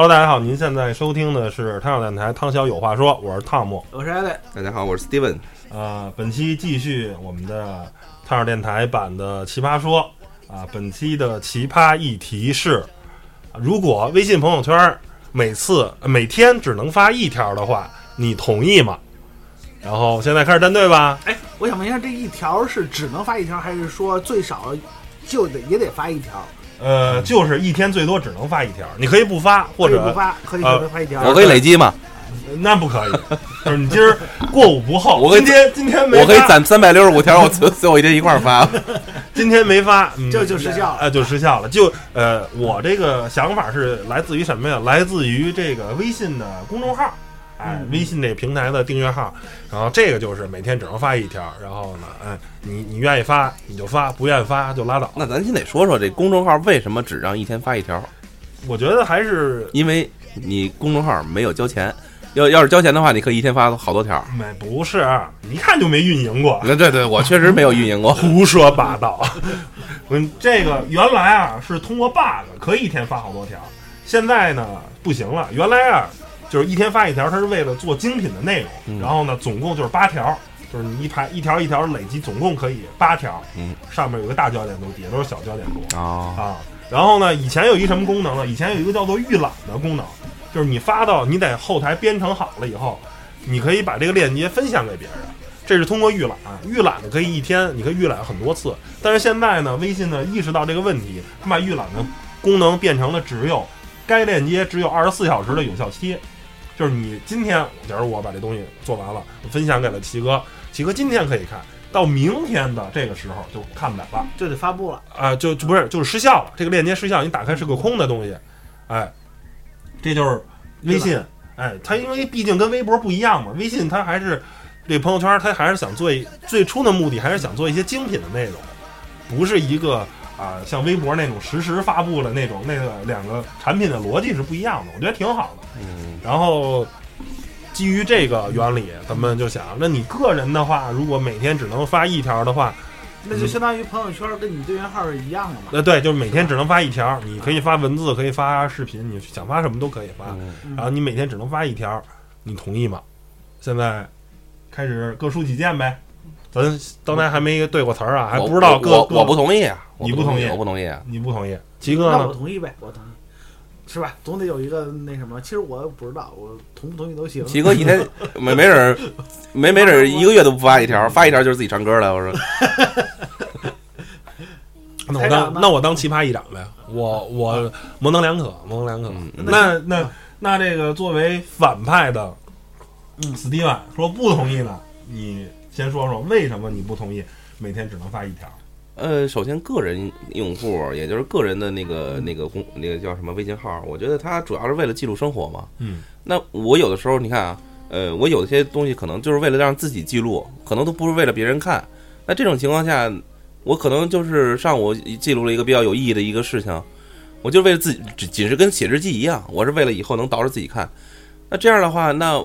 Hello，大家好，您现在收听的是汤小电台，汤小有话说，我是汤姆。我是艾磊，大家好，我是 Steven。啊，本期继续我们的汤小电台版的奇葩说啊，本期的奇葩议题是：如果微信朋友圈每次每天只能发一条的话，你同意吗？然后现在开始站队吧。哎，我想问一下，这一条是只能发一条，还是说最少就得也得发一条？呃，就是一天最多只能发一条，你可以不发，或者不发，可以只能发一条。我可以累积吗？那不可以，就是你今儿 过午不候。我今天今天没，我可以攒三百六十五条，我 最后一天一块儿发。今天没发，嗯、这就失效了啊、就失效了。就呃，我这个想法是来自于什么呀？来自于这个微信的公众号，哎，嗯微信这个平台的订阅号。然后这个就是每天只能发一条，然后呢，哎，你你愿意发你就发，不愿意发就拉倒。那咱先得说说这公众号为什么只让一天发一条？我觉得还是因为你公众号没有交钱，要要是交钱的话，你可以一天发好多条。没不是，一看就没运营过。那对对，我确实没有运营过。胡说八道！嗯，这个原来啊是通过 bug 可以一天发好多条，现在呢不行了。原来啊就是一天发一条，它是为了做精品的内容，嗯然后呢总共就是八条，就是你一排一条一条累积，总共可以八条。嗯，上面有个大焦点图，底下都是小焦点图哦，啊。然后呢，以前有一什么功能呢？以前有一个叫做预览的功能，就是你发到你在后台编程好了以后，你可以把这个链接分享给别人。这是通过预览，预览的可以一天，你可以预览很多次。但是现在呢，微信呢意识到这个问题，它把预览的功能变成了只有该链接只有二十四小时的有效期，就是你今天，假如我把这东西做完了，我分享给了齐哥，齐哥今天可以看到明天的这个时候就看不了了。就得发布了。啊、就就不是就是失效了，这个链接失效，你打开是个空的东西，哎，这就是微信，哎，它因为毕竟跟微博不一样嘛，微信它还是这朋友圈，它还是想做一最初的目的还是想做一些精品的内容，不是一个啊、像微博那种实时发布的那种那个两个产品的逻辑是不一样的，我觉得挺好的。嗯，然后基于这个原理，咱们就想，那你个人的话，如果每天只能发一条的话，那就相当于朋友圈跟你对源号是一样的嘛。呃，对，就是每天只能发一条，你可以发文字，可以发视频，你想发什么都可以发。嗯嗯然后你每天只能发一条，你同意吗？现在开始各抒己见呗。咱刚才还没对过词儿啊，还不知道各各我我不同意啊，你不同意我不同意啊。你不同意，齐哥那我？同意呗，我同意，是吧？总得有一个那什么。其实我不知道，我同不同意都行。齐哥一天 没没准儿没没准儿一个月都不发一条，发一条就是自己唱歌了。我说那我当那我当奇葩议长呗。我我模棱两可，模棱两可。嗯那那那这个作为反派的，嗯斯蒂文说不同意呢，你先说说为什么你不同意每天只能发一条？呃，首先个人用户，也就是个人的那个那个公那个叫什么微信号，我觉得它主要是为了记录生活嘛。嗯，那我有的时候你看啊，呃，我有些东西可能就是为了让自己记录，可能都不是为了别人看。那这种情况下，我可能就是上午记录了一个比较有意义的一个事情，我就为了自己，只仅是跟写日记一样，我是为了以后能倒着自己看。那这样的话，那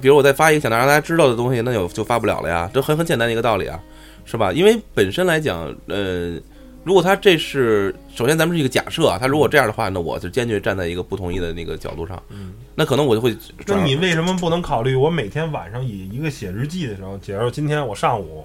比如我再发一个想让大家知道的东西，那就就发不了了呀，这很很简单的一个道理啊，是吧？因为本身来讲，呃，如果他这是首先咱们是一个假设啊，他如果这样的话，那我就坚决站在一个不同意的那个角度上，嗯，那可能我就会那你为什么不能考虑我每天晚上以一个写日记的时候，假如今天我上午，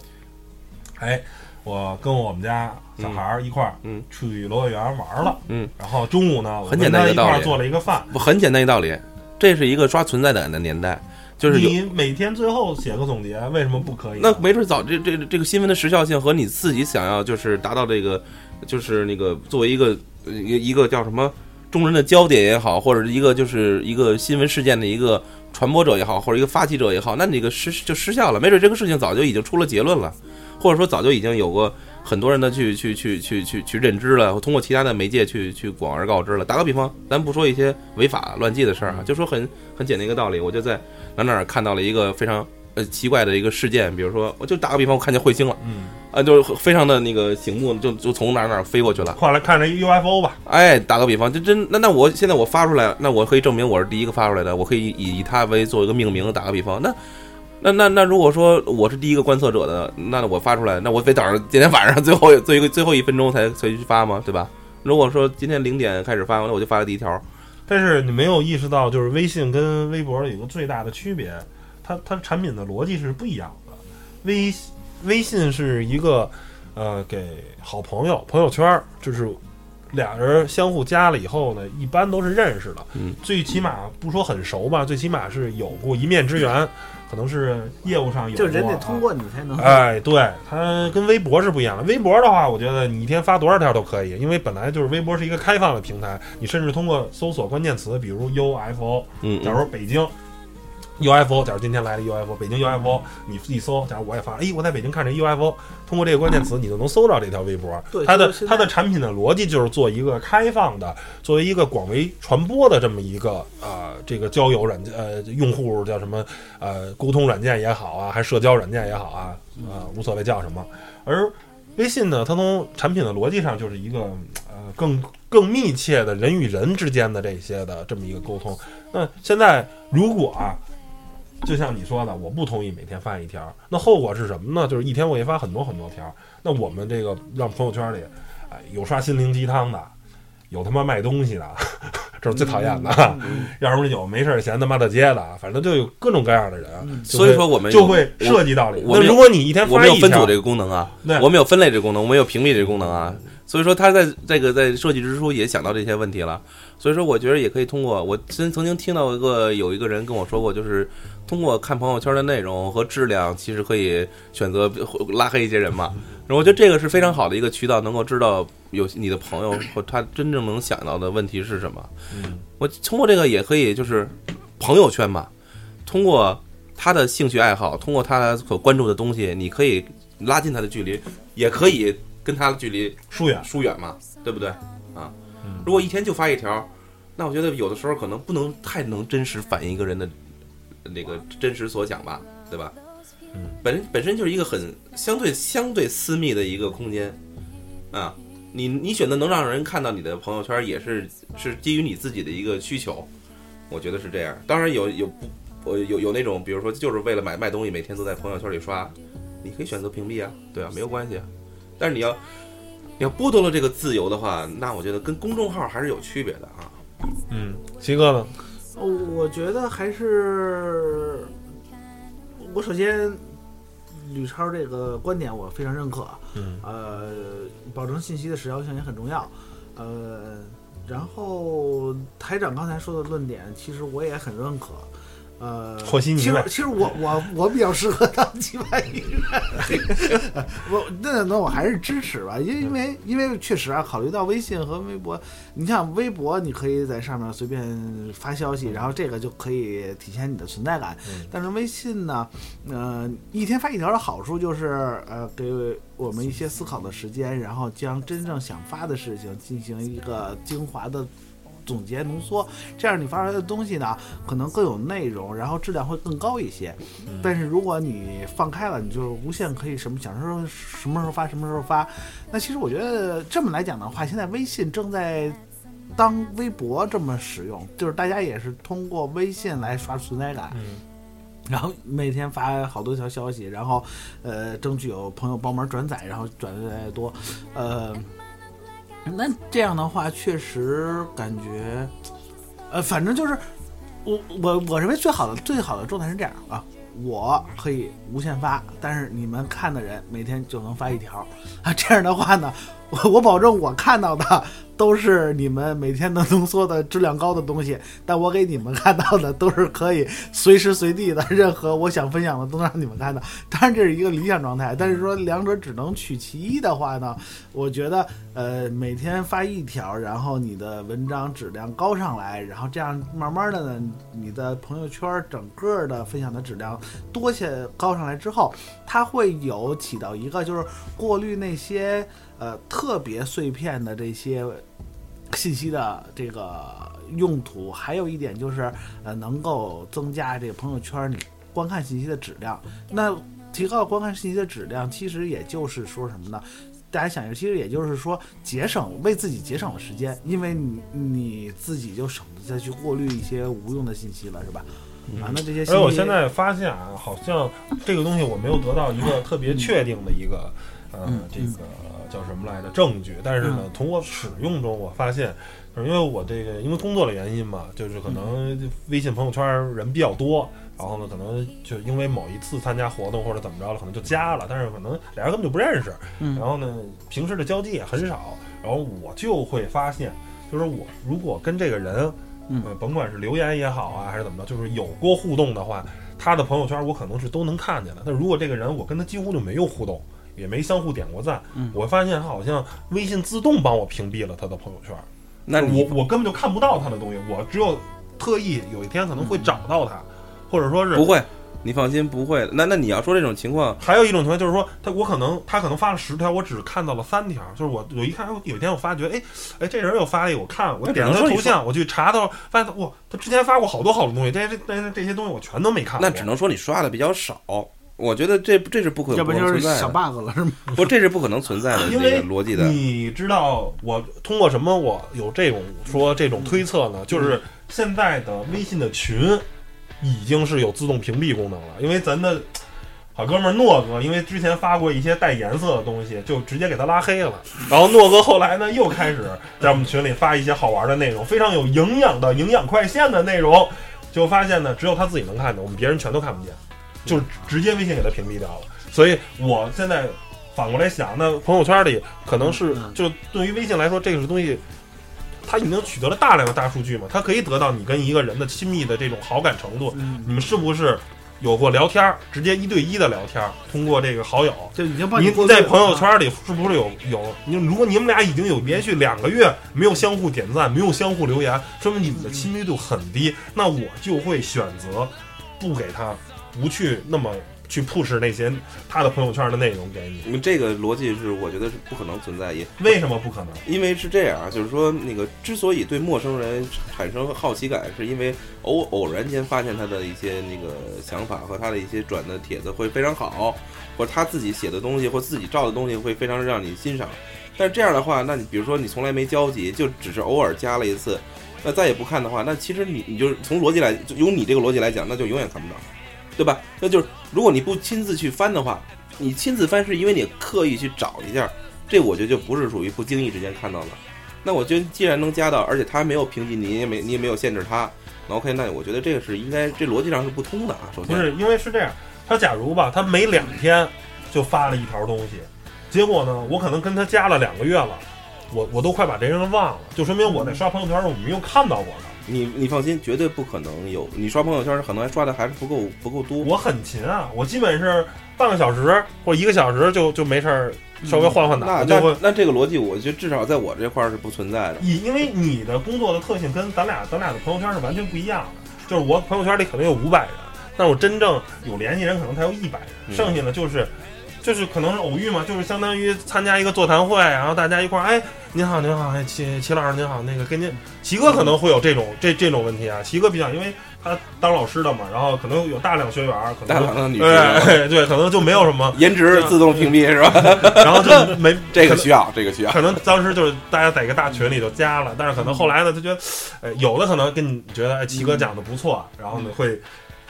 哎，我跟我们家小孩儿一块儿，嗯，去游乐园玩了，嗯，然后中午呢，我很简单一块儿一个道理做了一个饭，不很简单一道理，这是一个刷存在感的年代。就是你每天最后写个总结，为什么不可以？那没准早这这这个新闻的时效性和你自己想要就是达到这个，就是那个作为一个呃一个一个叫什么众人的焦点也好，或者一个就是一个新闻事件的一个传播者也好，或者一个发起者也好，那你这个失就失效了。没准这个事情早就已经出了结论了，或者说早就已经有过很多人的去去去去去去认知了，通过其他的媒介去去广而告之了。打个比方，咱不说一些违法乱纪的事儿啊，就说很很简单一个道理，我就在哪哪儿看到了一个非常呃奇怪的一个事件，比如说，我就打个比方，我看见彗星了，嗯，啊，就是非常的那个醒目，就就从哪儿哪儿飞过去了。后来看着 UFO 吧，哎，打个比方，就真那那我现在我发出来，那我可以证明我是第一个发出来的，我可以以以它为做一个命名。打个比方，那那那那如果说我是第一个观测者的，那我发出来，那我得等着今天晚上最后最后最后一分钟才才去发吗？对吧？如果说今天零点开始发，那我就发了第一条。但是你没有意识到，就是微信跟微博有一个最大的区别，它它产品的逻辑是不一样的。微微信是一个呃给好朋友朋友圈儿，就是俩人相互加了以后呢，一般都是认识的，嗯，最起码不说很熟吧，最起码是有过一面之缘，可能是业务上有过，就人得啊通过你才能。哎，对，它跟微博是不一样的。微博的话，我觉得你一天发多少条都可以，因为本来就是微博是一个开放的平台，你甚至通过搜索关键词，比如 UFO，嗯，假如北京 UFO，假如今天来了 UFO，北京 UFO，你一搜，假如我也发，哎，我在北京看这 UFO，通过这个关键词，你就能搜到这条微博。对它的它的产品的逻辑就是做一个开放的，作为一个广为传播的这么一个呃这个交友软件呃用户叫什么呃沟通软件也好啊，还社交软件也好啊啊、无所谓叫什么。而微信呢，它从产品的逻辑上就是一个呃更更密切的人与人之间的这些的这么一个沟通。那现在如果啊，就像你说的，我不同意每天发一条，那后果是什么呢？就是一天我也发很多很多条。那我们这个让朋友圈里，哎，有刷心灵鸡汤的，有他妈卖东西的，这是最讨厌的。要什么有没事闲他妈的街的，反正就有各种各样的人，所以说我们就会涉及到里。那如果你一天发一条我们有分组这个功能啊，我们有分类这个功能，我们有屏蔽这个功能啊。所以说，他在这个在设计之初也想到这些问题了。所以说，我觉得也可以通过我曾曾经听到一个有一个人跟我说过，就是通过看朋友圈的内容和质量，其实可以选择拉黑一些人嘛。然后我觉得这个是非常好的一个渠道，能够知道有你的朋友和他真正能想到的问题是什么。嗯我通过这个也可以就是朋友圈嘛，通过他的兴趣爱好，通过他所关注的东西，你可以拉近他的距离，也可以跟他的距离疏远。疏远嘛，对不对？啊嗯，如果一天就发一条，那我觉得有的时候可能不能太能真实反映一个人的那个真实所想吧，对吧？嗯，本本身就是一个很相对相对私密的一个空间啊。你你选择能让人看到你的朋友圈，也是是基于你自己的一个需求，我觉得是这样。当然有有不我有有那种，比如说就是为了买卖东西，每天都在朋友圈里刷，你可以选择屏蔽啊，对啊，没有关系啊。但是你要你要剥夺了这个自由的话，那我觉得跟公众号还是有区别的啊。嗯，齐哥呢？呃我觉得还是我首先吕超这个观点我非常认可，嗯呃，保证信息的时效性也很重要，呃，然后台长刚才说的论点，其实我也很认可。呃，和稀泥其实其实我我我比较适合当击败艺人，我那那我还是支持吧，因因为因为确实啊，考虑到微信和微博，你像微博，你可以在上面随便发消息，然后这个就可以体现你的存在感。嗯但是微信呢，呃，一天发一条的好处就是，呃，给我们一些思考的时间，然后将真正想发的事情进行一个精华的总结浓缩，这样你发出来的东西呢，可能更有内容，然后质量会更高一些。但是如果你放开了，你就无限可以什么想什么什么时候发什么时候发。那其实我觉得这么来讲的话，现在微信正在当微博这么使用，就是大家也是通过微信来刷存在感。嗯 然后每天发好多条消息，然后呃，争取有朋友帮忙转载，然后转的越来越多，呃，那这样的话确实感觉，呃，反正就是我我我认为最好的最好的状态是这样啊，我可以无限发，但是你们看的人每天就能发一条。啊，这样的话呢，我 我保证我看到的都是你们每天能浓缩的质量高的东西，但我给你们看到的都是可以随时随地的，任何我想分享的都能让你们看到。当然这是一个理想状态，但是说两者只能取其一的话呢，我觉得呃每天发一条，然后你的文章质量高上来，然后这样慢慢的呢，你的朋友圈整个的分享的质量多些高上来之后，它会有起到一个就是过滤那些呃特别碎片的这些信息的这个用途，还有一点就是呃能够增加这个朋友圈你观看信息的质量。那提高观看信息的质量，其实也就是说什么呢？大家想一下，其实也就是说节省为自己节省了时间，因为你你自己就省得再去过滤一些无用的信息了，是吧？啊，那这些信息，而我现在发现啊，好像这个东西我没有得到一个特别确定的一个，呃嗯，这个叫什么来着证据。但是呢，从我使用中，我发现，就是因为我这个因为工作的原因嘛，就是可能微信朋友圈人比较多，然后呢，可能就因为某一次参加活动或者怎么着了，可能就加了，但是可能俩人根本就不认识。嗯然后呢，平时的交际也很少，然后我就会发现，就是我如果跟这个人，嗯呃，甭管是留言也好啊，还是怎么着，就是有过互动的话，他的朋友圈我可能是都能看见的。但如果这个人我跟他几乎就没有互动，也没相互点过赞，嗯我会发现他好像微信自动帮我屏蔽了他的朋友圈，我那我我根本就看不到他的东西，我只有特意有一天可能会找到他，或者说是不会，你放心不会。那那你要说这种情况，还有一种情况就是说，他我可能他可能发了十条，我只看到了三条。就是我我一看，有一天我发觉，哎哎，这人又发了一个，我看我点了他头像，我去查他，发现哇，他之前发过好多好多东西，这这这这些东西我全都没看。那只能说你刷的比较少。我觉得这这是不可要不能就是小存在的，bug 了，是吗？不，这是不可能存在的因为逻辑的。你知道我通过什么我有这种说这种推测呢？就是现在的微信的群已经是有自动屏蔽功能了，因为咱的好哥们儿诺哥，因为之前发过一些带颜色的东西，就直接给他拉黑了。然后诺哥后来呢又开始在我们群里发一些好玩的内容，非常有营养的营养快线的内容，就发现呢只有他自己能看见，我们别人全都看不见，就是直接微信给他屏蔽掉了。所以我现在反过来想，那朋友圈里可能是嗯就对于微信来说，这个是东西，它已经取得了大量的大数据嘛，它可以得到你跟一个人的亲密的这种好感程度，嗯，你们是不是有过聊天儿，直接一对一的聊天儿，通过这个好友。就已经帮你在朋友圈里是不是有有？你如果你们俩已经有连续两个月没有相互点赞，没有相互留言，说明你们的亲密度很低。那我就会选择不给他，不去那么去 push 那些他的朋友圈的内容给你。你们这个逻辑是我觉得是不可能存在，也为什么不可能？因为是这样啊，就是说那个之所以对陌生人产生好奇感，是因为偶偶然间发现他的一些那个想法和他的一些转的帖子会非常好，或者他自己写的东西或自己照的东西会非常让你欣赏。但是这样的话，那你比如说你从来没交集，就只是偶尔加了一次，那再也不看的话，那其实你你就是从逻辑来，就用你这个逻辑来讲，那就永远看不到，对吧？那就是如果你不亲自去翻的话，你亲自翻是因为你刻意去找一下，这我觉得就不是属于不经意之间看到的。那我觉得既然能加到，而且他没有屏蔽你，也没你也没有限制他，那 OK，那我觉得这个是应该这逻辑上是不通的啊。首先，不是因为是这样，他假如吧，他每两天就发了一条东西，结果呢，我可能跟他加了两个月了，我我都快把这人忘了，就说明我在刷朋友圈的时候我没有看到过他。你你放心，绝对不可能有你刷朋友圈可能还刷的还是不够不够多。我很勤啊，我基本是半个小时或一个小时就就没事儿，稍微换换那脑，就会那那这个逻辑，我觉得至少在我这块儿是不存在的。以因为你的工作的特性跟咱俩咱俩的朋友圈是完全不一样的，就是我朋友圈里可能有五百人，但是我真正有联系人可能才有一百人，嗯剩下的就是。就是可能是偶遇嘛，就是相当于参加一个座谈会，然后大家一块儿，哎，您好，您好，哎，齐齐老师您好，那个跟您齐哥可能会有这种这这种问题啊，齐哥比较，因为他当老师的嘛，然后可能有大量学员，可能大量的女对生，对 对，可能就没有什么，颜值自动屏蔽是吧？然后就没 这个需要，这个需要。可能当时就是大家在一个大群里就加了，但是可能后来呢，他觉得，呃，有的可能跟你觉得，哎，齐哥讲的不错，然后呢会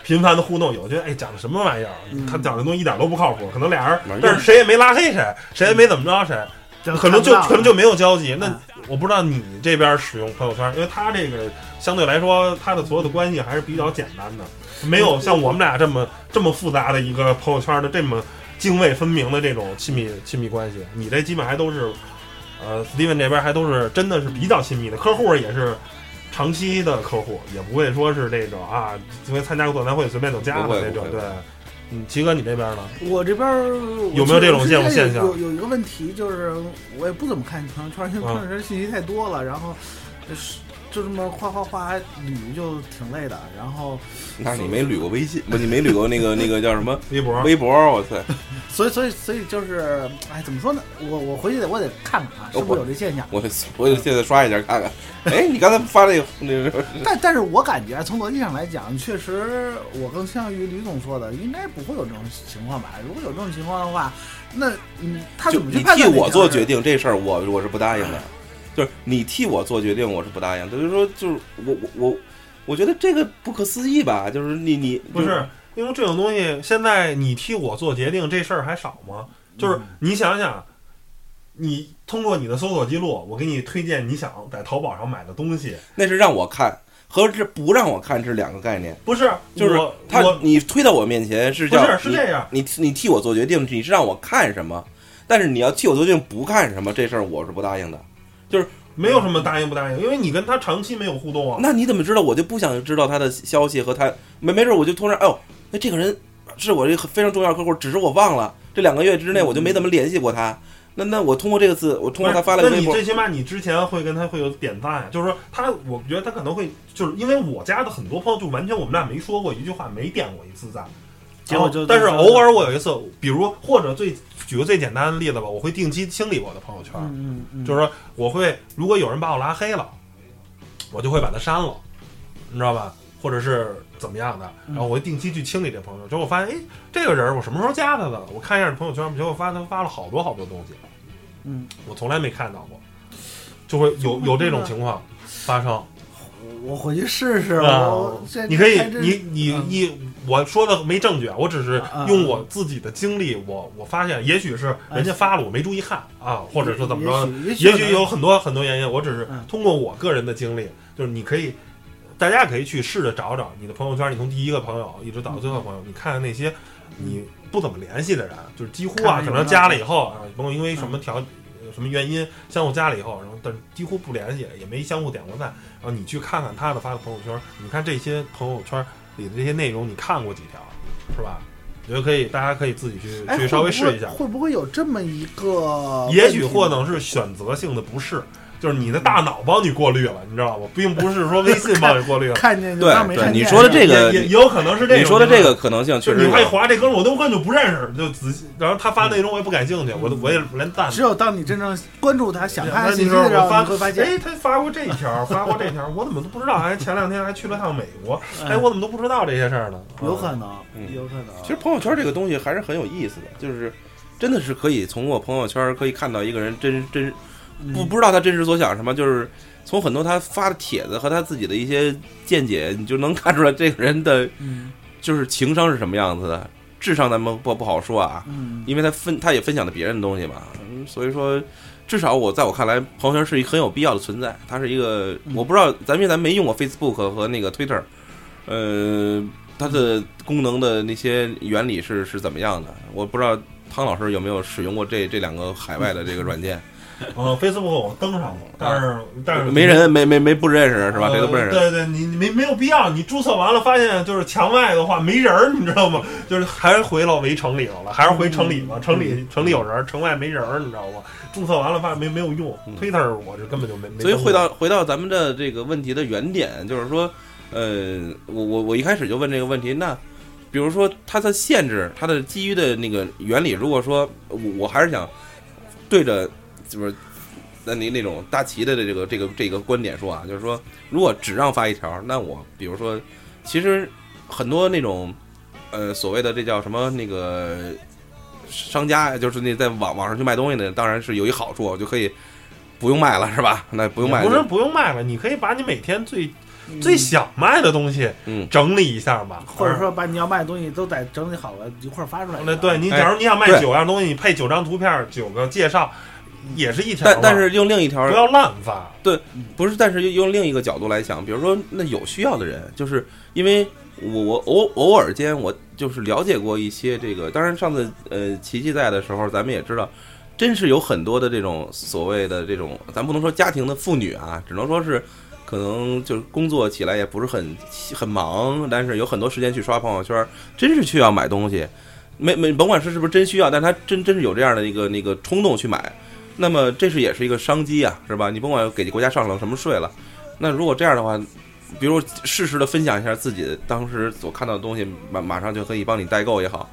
频繁的互动，有的觉得，哎，讲的什么玩意儿？嗯他讲的东西一点都不靠谱，可能俩人但是谁也没拉黑谁，谁也没怎么着谁，可能就可能就没有交集。那啊我不知道你这边使用朋友圈，因为他这个相对来说，他的所有的关系还是比较简单的，没有像我们俩这么这么复杂的一个朋友圈的这么泾渭分明的这种亲密亲密关系。你这基本还都是呃，Steven 这边还都是真的是比较亲密的客户，也是长期的客户，也不会说是那种啊，因为参加过座谈会随便就加的那种。对，嗯，齐哥你这边呢？我这边儿有没有这种我这种现象有有一个问题就是，我也不怎么看朋友圈，因为嗯朋友圈信息太多了，然后就是就这么哗哗哗捋就挺累的。然后，那你没捋过微信，不，你没捋过那个 那个叫什么微博，微博？我操！所以所以所以就是，哎，怎么说呢？我我回去得我得看看啊，是不是有这现象？我我得现在刷一下看看。哎，你刚才发那个那个但但是我感觉从逻辑上来讲，确实我更倾向于吕总说的，应该不会有这种情况吧？如果有这种情况的话，那嗯，他就怎么去你替我判断这条是做决定这事儿，我我是不答应的。就是你替我做决定，我是不答应的。就是说，就是我我我，我觉得这个不可思议吧？就是你你不是，因为这种东西，现在你替我做决定这事儿还少吗？就是你想想，你通过你的搜索记录，我给你推荐你想在淘宝上买的东西，那是让我看和这不让我看是两个概念。不是，就是我他你推到我面前是不叫是是这样，你你你替我做决定，你是让我看什么，但是你要替我做决定不看什么，这事儿我是不答应的。没有什么答应不答应，因为你跟他长期没有互动啊。那你怎么知道？我就不想知道他的消息和他没没准我就突然哎呦，那这个人是我这个非常重要的客户，只是我忘了这两个月之内我就没怎么联系过他。那那我通过这个字，我通过他发了个微博那你最，起码你之前会跟他会有点赞呀，就是说他，我觉得他可能会，就是因为我家的很多朋友就完全我们俩没说过一句话，没点过一次赞，结果就但是偶尔我有一次，比如或者最举个最简单的例子吧，我会定期清理我的朋友圈，嗯嗯嗯，就是说我会如果有人把我拉黑了，我就会把他删了，你知道吧？或者是怎么样的，然后我会定期去清理这朋友圈，结果我发现，哎，这个人我什么时候加他的了？我看一下朋友圈，结果发现他发了好多好多东西，嗯，我从来没看到过，就会有有这种情况发生。我回去试试。啊我这你可以你，你一我说的没证据啊，我只是啊用我自己的经历，我我发现也许是人家发了我没注意看啊，或者是怎么着的，也许有很多很多原因，我只是嗯通过我个人的经历，就是你可以，大家可以去试着找找你的朋友圈，你从第一个朋友一直到最后朋友，你看看那些你不怎么联系的人，就是几乎啊，可能加了以后啊，甭管因为什么条。什么原因相互加了以后，然后但是几乎不联系，也没相互点过赞。然后你去看看他的发的朋友圈，你看这些朋友圈里的这些内容，你看过几条，是吧？我觉得可以，大家可以自己去哎去稍微试一下。会不会会不会有这么一个？也许或能是选择性的不是，就是你的大脑帮你过滤了，你知道吗？并不是说微信帮你过滤了，看见就对对你当没看见。说的这个也也也有可能是这种。你说的这个，可能性确实你还。划这哥们儿，我都根本就不认识，就仔细，然后他发内容我也不感兴趣，我都我也连赞只有当你真正关注他、想看他信息的时候，说我发会发现，哎，他发过这一条，发过这条，我怎么都不知道？哎，前两天还去了趟美国，哎，哎我怎么都不知道这些事儿呢？有可能嗯，有可能。其实朋友圈这个东西还是很有意思的，就是真的是可以从我朋友圈可以看到一个人真真不不知道他真实所想什么，就是从很多他发的帖子和他自己的一些见解，你就能看出来这个人的嗯就是情商是什么样子的。智商咱们不不好说啊，嗯，因为他分他也分享了别人的东西嘛，嗯所以说至少我在我看来，朋友圈是一个很有必要的存在。它是一个嗯我不知道，咱因为咱没用过 Facebook 和那个 Twitter，呃，它的功能的那些原理是是怎么样的？我不知道汤老师有没有使用过这这两个海外的这个软件？呃，Facebook 我登上过，但是但是没人没没没不认识是吧？呃谁都不认识。对对，你你没没有必要，你注册完了发现就是墙外的话没人儿，你知道吗？就是还是回到围城里头了，还是回城里吧，城里城里有人儿，城外没人儿，你知道吗？注册完了发现没没有用嗯，Twitter 我是根本就没没。所以回到回到咱们的这个问题的原点，就是说，呃，我我我一开始就问这个问题，那比如说它的限制，它的基于的那个原理，如果说我我还是想对着就是那你那种大旗的这个这个这个观点说啊，就是说，如果只让发一条，那我比如说，其实很多那种呃所谓的这叫什么那个商家，就是那在网网上去卖东西的，当然是有一好处，就可以不用卖了，是吧？那不用卖就，也不是不用卖了，你可以把你每天最最想卖的东西嗯，整理一下吧，或者说把你要卖的东西都得整理好了一块儿发出来。那对你，哎假如你想卖九样东西，你配九张图片，九个介绍，也是一条。但但是用另一条不要滥发。对不是，但是用另一个角度来想，比如说那有需要的人，就是因为我我偶偶尔间我就是了解过一些这个，当然上次呃琪琪在的时候，咱们也知道，真是有很多的这种所谓的这种，咱不能说家庭的妇女啊，只能说是可能就是工作起来也不是很很忙，但是有很多时间去刷朋友圈，真是需要买东西。没没，甭管是是不是真需要，但他真真是有这样的一个那个冲动去买。那么这是也是一个商机啊，是吧？你甭管给国家上了什么税了，那如果这样的话，比如适时的分享一下自己当时所看到的东西，马马上就可以帮你代购也好。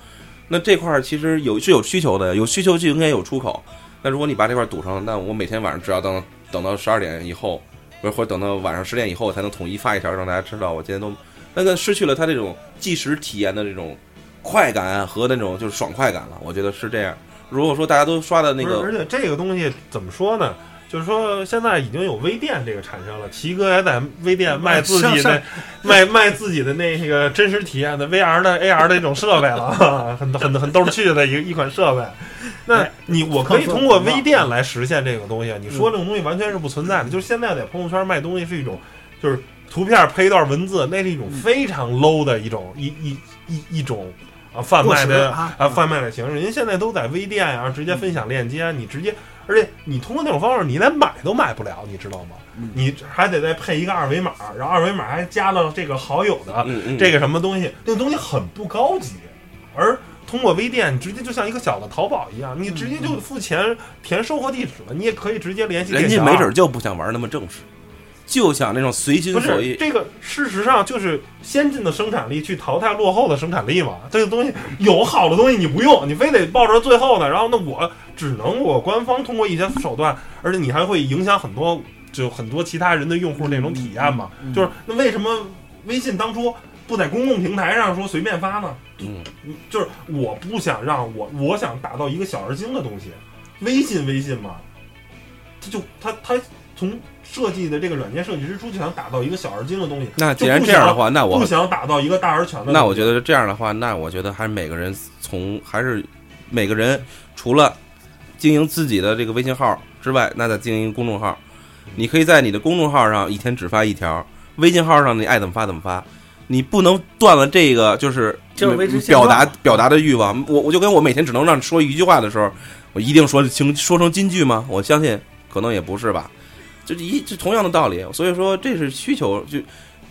那这块儿其实有是有需求的，有需求就应该有出口。那如果你把这块堵上了，那我每天晚上只要等等到十二点以后，不是或者等到晚上十点以后才能统一发一条，让大家知道我今天都那个失去了它这种即时体验的这种快感和那种就是爽快感了。我觉得是这样。如果说大家都刷的那个，而且这个东西怎么说呢？就是说，现在已经有微店这个产生了，奇哥也在微店卖自己上的卖卖自己的那个真实体验的 VR 的 AR 的一种设备了，很很很逗趣的一个一款设备。那哎你我可以通过微店来实现这个东西。你说这种东西完全是不存在的，就是现在在朋友圈卖东西是一种，就是图片配一段文字，那是一种非常 low 的一种一一一一种啊贩卖的啊啊贩卖的形式。人家现在都在微店啊，直接分享链接，你直接，而且你通过那种方式，你连买都买不了，你知道吗？嗯你还得再配一个二维码，然后二维码还加了这个好友的这个什么东西，那个东西很不高级，而。通过微店，你直接就像一个小的淘宝一样，你直接就付钱填收货地址了，你也可以直接联系。人家没准就不想玩那么正式，就想那种随心所欲。这个，事实上就是先进的生产力去淘汰落后的生产力嘛。这个东西有好的东西你不用，你非得抱着最后的，然后那我只能我官方通过一些手段，而且你还会影响很多就很多其他人的用户那种体验嘛。嗯嗯就是那为什么微信当初不在公共平台上说随便发呢？嗯，就是我不想让我我想打造一个小而精的东西，微信微信嘛，它就它它从设计的这个软件设计之初就想打造一个小而精的东西。那既然这样的话，那我不想打造一个大而全的。那我觉得这样的话，那我觉得还是每个人从还是每个人除了经营自己的这个微信号之外，那再经营公众号。你可以在你的公众号上一天只发一条，微信号上你爱怎么发怎么发。你不能断了这个，就是就是表达表达的欲望。我我就跟我每天只能让你说一句话的时候，我一定说清说成金句吗？我相信可能也不是吧。就一就同样的道理，所以说这是需求。就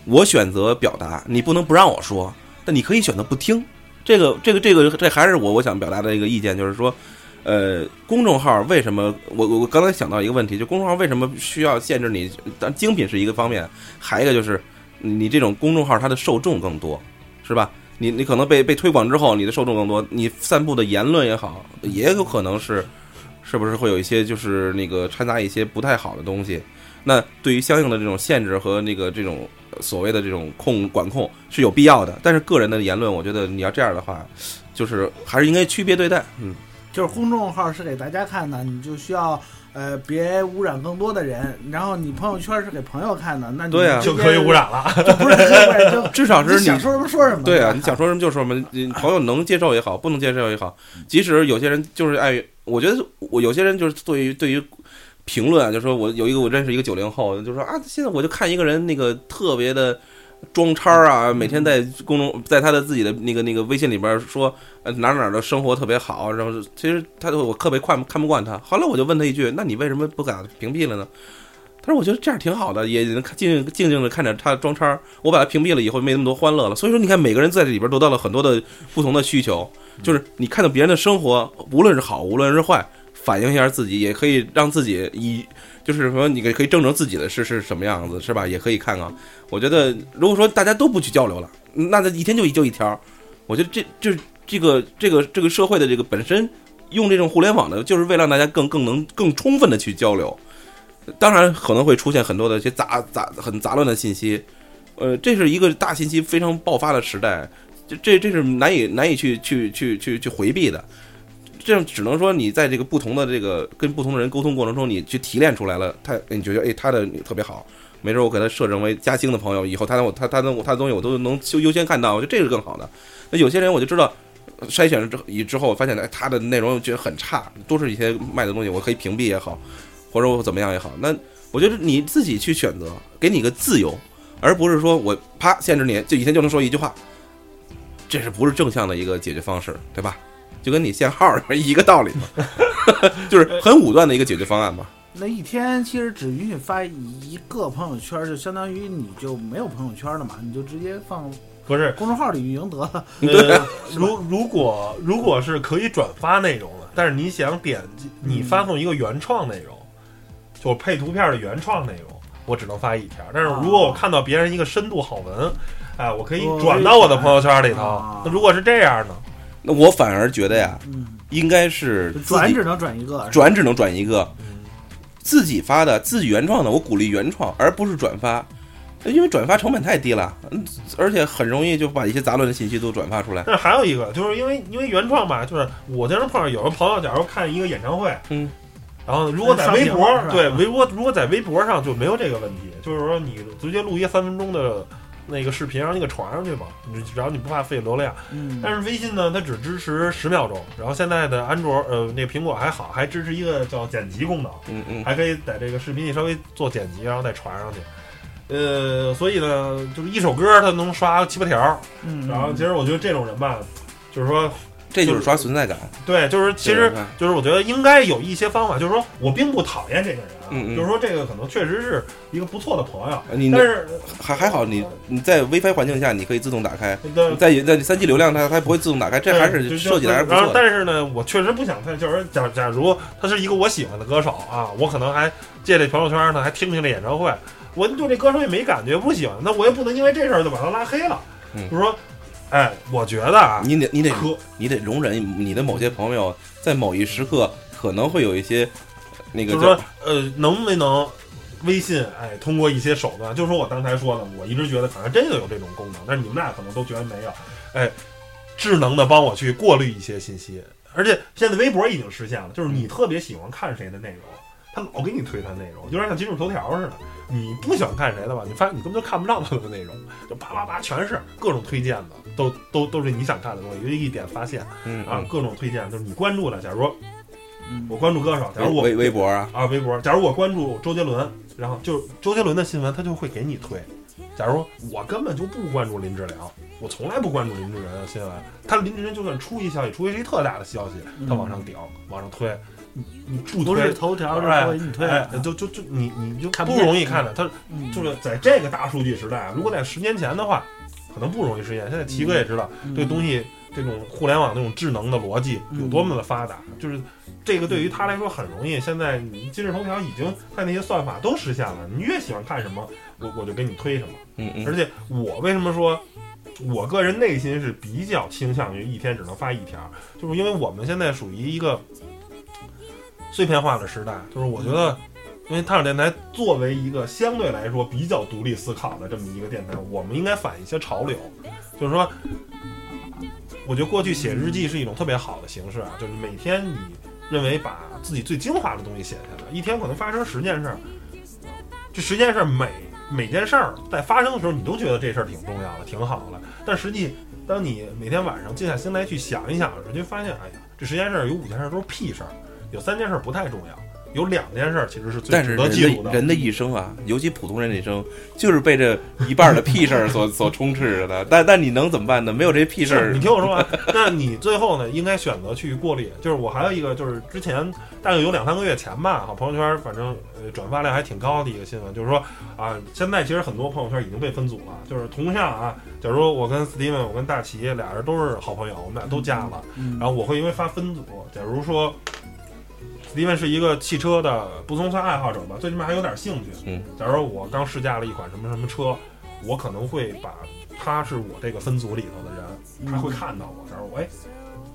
我选择表达，你不能不让我说，但你可以选择不听。这个这个这个这还是我我想表达的一个意见，就是说，呃，公众号为什么我我我刚才想到一个问题，就公众号为什么需要限制你？但精品是一个方面，还一个就是你这种公众号它的受众更多，是吧？你你可能被被推广之后，你的受众更多，你散布的言论也好，也有可能是是不是会有一些就是那个掺杂一些不太好的东西？那对于相应的这种限制和那个这种呃所谓的这种控管控是有必要的，但是个人的言论，我觉得你要这样的话，就是还是应该区别对待。嗯，就是公众号是给大家看的，你就需要呃别污染更多的人。然后你朋友圈是给朋友看的，那你对啊就可以污，染了。就不是污染，就 至少是你你想说什么说什么。对啊，你想说什么就说什么，你朋友能接受也好，不能接受也好，即使有些人就是爱，我觉得我有些人就是对于对于评论啊，就说我有一个我认识一个九零后，就说啊，现在我就看一个人那个特别的装叉啊，每天在公众在他的自己的那个那个微信里边说呃哪哪的生活特别好，然后其实他我特别看看不惯他，后来我就问他一句，那你为什么不敢屏蔽了呢？他说：“我觉得这样挺好的，也能看静静静的看着他装叉。我把他屏蔽了以后，没那么多欢乐了。所以说，你看每个人在这里边得到了很多的不同的需求，就是你看到别人的生活，无论是好，无论是坏，反映一下自己，也可以让自己以，就是说你可以证明自己的是是什么样子，是吧？也可以看看。我觉得，如果说大家都不去交流了，那这一天就一就一条，我觉得这就是这个这个这个社会的这个本身用这种互联网的，就是为了让大家更更能更充分的去交流。当然可能会出现很多的一些杂杂很杂乱的信息，呃，这是一个大信息非常爆发的时代，这这这是难以难以去去去去去回避的。这样只能说你在这个不同的这个跟不同的人沟通过程中，你去提炼出来了，他你觉得哎他的特别好，没准我给他设成为嘉兴的朋友，以后他的他他的他的东西我都能优优先看到，我觉得这是更好的。那有些人我就知道。筛选了之以之后，发现哎，他的内容觉得很差，都是一些卖的东西，我可以屏蔽也好，或者我怎么样也好，那我觉得你自己去选择，给你个自由，而不是说我啪限制你，就一天就能说一句话，这是不是正向的一个解决方式，对吧？就跟你限号一个道理嘛。就是很武断的一个解决方案吧。那一天其实只允许发一个朋友圈，就相当于你就没有朋友圈了嘛，你就直接放不是，公众号里运营得了。对，如如果如果是可以转发内容的，但是你想点击你发送一个原创内容，就是配图片的原创内容，我只能发一条。但是如果我看到别人一个深度好文，哎，我可以转到我的朋友圈里头啊。那如果是这样呢？那我反而觉得呀，嗯，应该是转只能转一个，转只能转一个，自己发的自己原创的，我鼓励原创，而不是转发，因为转发成本太低了，嗯，而且很容易就把一些杂乱的信息都转发出来。但是还有一个，就是因为因为原创吧，就是我经常碰上有的朋友，假如看一个演唱会，嗯，然后如果在微博对微博，如果在微博上就没有这个问题，就是说你直接录一个三分钟的那个视频，然后你给传上去嘛，你只要你不怕费流量。嗯，但是微信呢，它只支持十秒钟，然后现在的安卓呃那个苹果还好，还支持一个叫剪辑功能，嗯嗯，还可以在这个视频里稍微做剪辑，然后再传上去。呃，所以呢，就是一首歌它能刷七八条，嗯，然后其实我觉得这种人吧，就是说这就是刷存在感。对，就是其实就是我觉得应该有一些方法，就是说我并不讨厌这个人啊，嗯嗯就是说这个可能确实是一个不错的朋友，你但是还还好你，你在 WiFi 环境下你可以自动打开，在在三 G 流量它它不会自动打开，这还是设计的还是不然后错的。但是呢，我确实不想太，就是假假如他是一个我喜欢的歌手啊，我可能还借这朋友圈呢，还听听这演唱会，我对这歌手也没感觉，不喜欢，那我也不能因为这事儿就把他拉黑了。嗯就是说，哎，我觉得啊，你得你得可你得容忍你的某些朋友在某一时刻可能会有一些那个就是叫说，呃，能不能微信哎通过一些手段，就是说我刚才说的，我一直觉得可能真的有这种功能，但是你们俩可能都觉得没有，哎，智能的帮我去过滤一些信息，而且现在微博已经实现了，就是你特别喜欢看谁的内容，他老给你推他内容，就像今日头条似的。你不喜欢看谁的吧，你发现你根本就看不到他的内容，就叭叭叭全是各种推荐的，都都都是你想看的东西，就一点发现嗯啊，各种推荐就是你关注的。假如说嗯我关注歌手，假如我微微博啊，啊，微博。假如我关注周杰伦，然后就周杰伦的新闻，他就会给你推。假如我根本就不关注林志玲，我从来不关注林志玲的新闻，他林志玲就算出一消息，出一特大的消息，他往上顶，往上推，你你助不推是头条，哎是吧你推哎，就就就你你就不看不容易看的。他嗯就是在这个大数据时代，如果在十年前的话，可能不容易实现。现在齐哥也知道，嗯这个东西这种互联网那种智能的逻辑有多么的发达，就是这个对于他来说很容易。现在你今日头条已经在那些算法都实现了，你越喜欢看什么，我我就给你推什么。嗯嗯，而且我为什么说，我个人内心是比较倾向于一天只能发一条，就是因为我们现在属于一个碎片化的时代，就是我觉得。因为探索电台作为一个相对来说比较独立思考的这么一个电台，我们应该反一些潮流，就是说，我觉得过去写日记是一种特别好的形式啊，就是每天你认为把自己最精华的东西写下来，一天可能发生十件事儿，这十件事儿每每件事儿在发生的时候，你都觉得这事儿挺重要的，挺好的。但实际，当你每天晚上静下心来去想一想的时候，就发现，哎呀，这十件事儿有五件事儿都是屁事儿，有三件事儿不太重要，有两件事儿其实是最值得记录的人的一生啊，尤其普通人的一生，就是被这一半儿的屁事儿所 所充斥着的。但但你能怎么办呢？没有这屁事儿你，听我说完，那你最后呢，应该选择去过滤。就是我还有一个，就是之前大概有两三个月前吧，好，朋友圈反正呃转发量还挺高的一个新闻，就是说啊，现在其实很多朋友圈已经被分组了，就是同向啊，假如我跟 Steven，我跟大齐俩人都是好朋友，我们俩都加了，嗯然后我会因为发分组，假如说。Steven 是一个汽车的不能算爱好者吧，最起码还有点兴趣。嗯，假如我刚试驾了一款什么什么车，我可能会把他是我这个分组里头的人，他会看到我。假如我哎，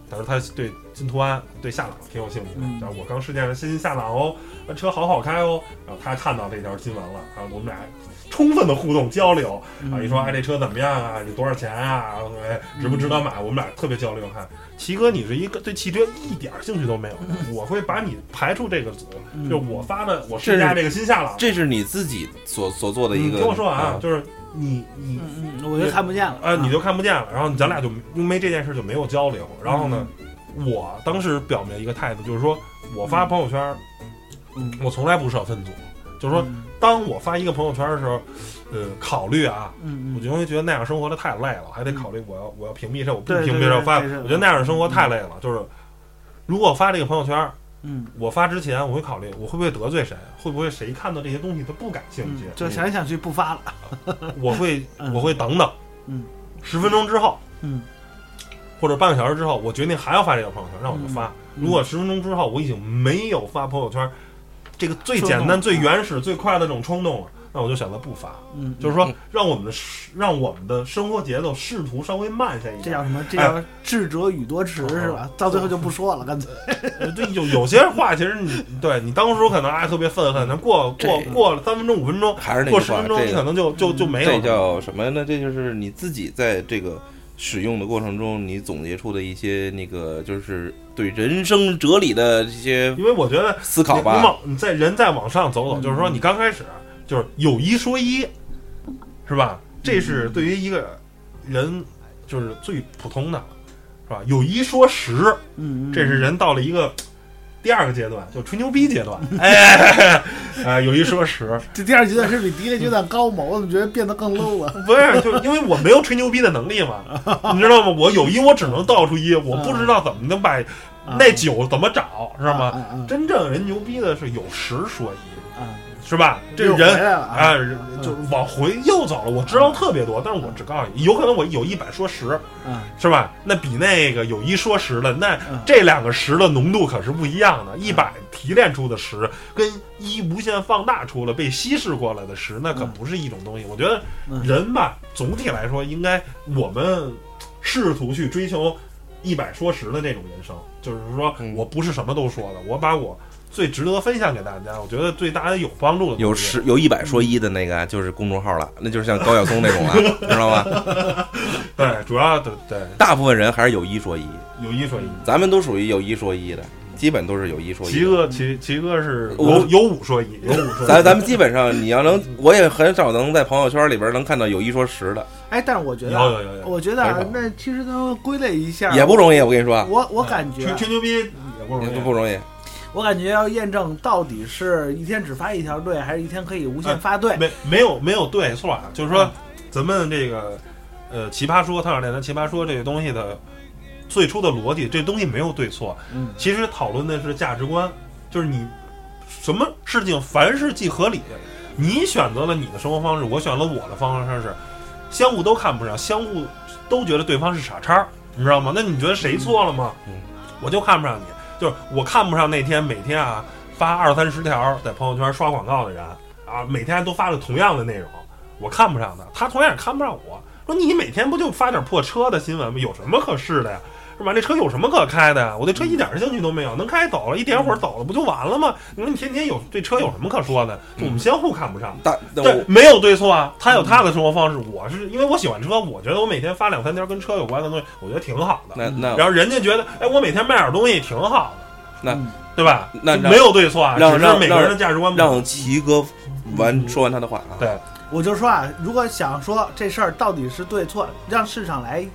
假如他对金图安、对夏朗挺有兴趣假如我刚试驾了新夏朗哦，那车好好开哦，然后他看到这条新闻了，然后，我们俩充分的互动交流啊，一说哎这车怎么样啊，你多少钱啊，哎值不值得买，我们俩特别交流看。齐哥，你是一个对汽车一点兴趣都没有的，我会把你排除这个组，嗯。就我发的我试驾这个新夏朗，这是你自己所所做的一你个。听我说完啊，啊。就是你你我就看不见了啊，你就看不见了，然后咱俩就因为这件事就没有交流。然后呢，我当时表明一个态度，就是说我发朋友圈，嗯。我从来不设分组，就是说当我发一个朋友圈的时候，呃，考虑啊，我就会觉得那样生活的太累了，还得考虑我要我要屏蔽谁，我不屏蔽谁，我发，我觉得那样的生活太累了。就是如果发这个朋友圈，嗯。我发之前我会考虑我会不会得罪谁，会不会谁看到这些东西他不感兴趣，嗯就想来想去不发了。我会嗯。我会等等，嗯，十分钟之后嗯。或者半个小时之后，我决定还要发这个朋友圈，那我就发。嗯。如果十分钟之后我已经没有发朋友圈，这个最简单、最原始、最快的这种冲动了，那我就选择不发。嗯，就是说，让我们的让我们的生活节奏试图稍微慢下一点。这叫什么？这哎叫智者语多迟是吧？到最后就不说了，干脆。呃 对，有有些话其实你对你当时可能哎特别愤恨，但过过过了三分钟五分钟，还是那句话，过十分钟这个你可能就就就没有这。叫什么呢？这就是你自己在这个使用的过程中，你总结出的一些那个，就是对人生哲理的这些因为我觉得思考吧。你你往你在人再往上走走，嗯就是说你刚开始就是有一说一，是吧？这是对于一个人就是最普通的，是吧？有一说十，嗯，这是人到了一个第二个阶段，就吹牛逼阶段。哎，呃，有一说十，这第二阶段是比第一个阶段高吗？我怎么觉得变得更 low 了？不是，就因为我没有吹牛逼的能力嘛，你知道吗？我有一，我只能倒出一，我不知道怎么能把那九怎么找，知道吗？真正人牛逼的是有十说一，啊！是吧？这人啊就往回又走了。我知道特别多，但是我只告诉你，有可能我有一百说十，啊是吧？那比那个有一说十的，那嗯这两个十的浓度可是不一样的。一百提炼出的十，跟一无限放大出了被稀释过来的十，那可不是一种东西。我觉得嗯人吧，总体来说，应该我们试图去追求一百说十的那种人生，就是说嗯我不是什么都说的，我把我最值得分享给大家，我觉得对大家有帮助的有十有一百说一的那个啊就是公众号了，那就是像高晓松那种了，知道吗？对，主要对对大部分人还是有一说一，有一说一。咱们都属于有一说一的，基本都是有一说一的。齐哥，齐齐哥是有有五说一，有五说一。咱咱们基本上，你要能，我也很少能在朋友圈里边能看到有一说十的，哎，但是我觉得有啊，有有有，我觉得啊那其实能归类一下，也不容易。我跟你说，我我感觉吹，吹牛逼也不容不容易。我感觉要验证到底是一天只发一条对，还是一天可以无限发对。没没有没有对错啊，就是说嗯咱们这个呃奇葩说，汤小电台奇葩说这个东西的最初的逻辑，这东西没有对错，嗯其实讨论的是价值观，就是你什么事情凡事既合理，你选择了你的生活方式，我选了我的方式，相互都看不上，相互都觉得对方是傻叉，你知道吗？那你觉得谁错了吗？嗯我就看不上你，就是我看不上那天每天啊发二三十条在朋友圈刷广告的人啊，每天都发着同样的内容，我看不上他，他同样也看不上我。说你每天不就发点破车的新闻吗？有什么可试的呀？是吧？这车有什么可开的呀？我对车一点兴趣都没有，能开走了，一点会儿走了不就完了吗？你说你天天有对车有什么可说的？我们相互看不上。大，那我，对没有对错啊，他有他的生活方式，我是因为我喜欢车，我觉得我每天发两三条跟车有关的东西，我觉得挺好的。那那然后人家觉得，哎，我每天卖点东西挺好的，那嗯对吧？那没有对错啊，让让只是每个人的价值观。让齐哥完说完他的话啊。对，我就说啊，如果想说这事儿到底是对错，让市场来，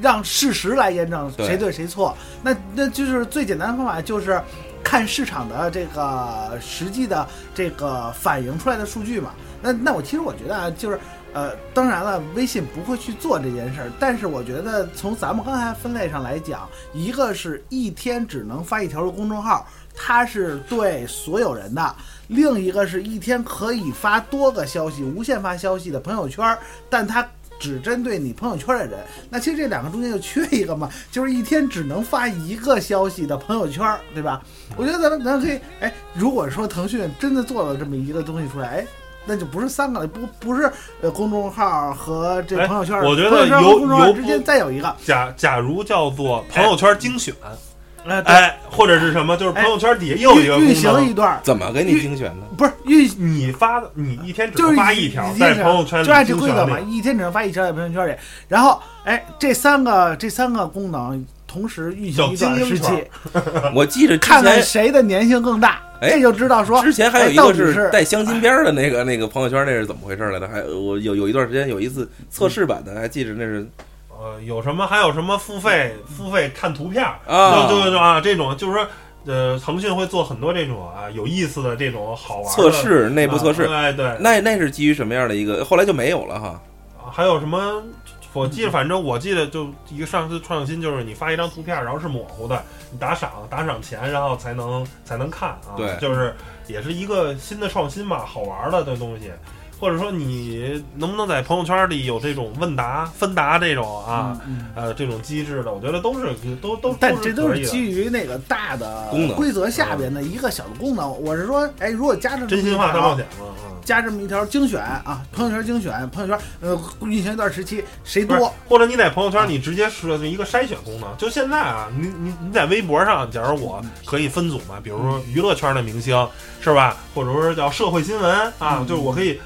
让事实来验证谁对谁错，那那就是最简单的方法，就是看市场的这个实际的这个反映出来的数据嘛。那那我其实我觉得啊，就是呃，当然了，微信不会去做这件事儿，但是我觉得从咱们刚才分类上来讲，一个是一天只能发一条的公众号，它是对所有人的；另一个是一天可以发多个消息、无限发消息的朋友圈，但它。只针对你朋友圈的人，那其实这两个中间就缺一个嘛，就是一天只能发一个消息的朋友圈，对吧？我觉得咱们咱可以，哎，如果说腾讯真的做了这么一个东西出来，哎，那就不是三个了，不不是呃公众号和这哎朋友圈，我觉得有公众号有之间再有一个，假假如叫做朋友圈精选，哎，或者是什么，就是朋友圈底下又有一个运运功能行一，段，怎么给你精选的？不是运你发的你一天只能发一条，一在朋友圈里就按这规则嘛，一天只能发一条在朋友圈里。然后，哎，这三个这三个功能同时运行一段时期，我记着看看谁的粘性更大，哎这就知道说之前还有一个是是带镶金边儿的那个那个朋友圈，那是怎么回事来的？还我有有一段时间有一次测试版的，还记着那是呃，有什么还有什么付费付费看图片儿啊就就就啊这种就是说。呃，腾讯会做很多这种啊有意思的这种好玩的测试内部测试，啊哎对，那那是基于什么样的一个？后来就没有了哈。还有什么我记得，反正我记得就一个上次创新就是你发一张图片，然后是模糊的，你打赏打赏钱，然后才能才能看啊。对就是也是一个新的创新嘛，好玩的的东西。或者说你能不能在朋友圈里有这种问答、分答这种啊，嗯呃，这种机制的，我觉得都是都都但这都是基于那个大的功能规则下边的一个小的功能。我是说，哎，如果加上真心话大冒险嘛，啊。加这么一条精选啊，朋友圈精选，朋友圈呃运行一段时期谁多，或者你在朋友圈你直接设置一个筛选功能。就现在啊，你你你在微博上，假如我可以分组嘛，比如说娱乐圈的明星是吧，或者说叫社会新闻啊，嗯就是我可以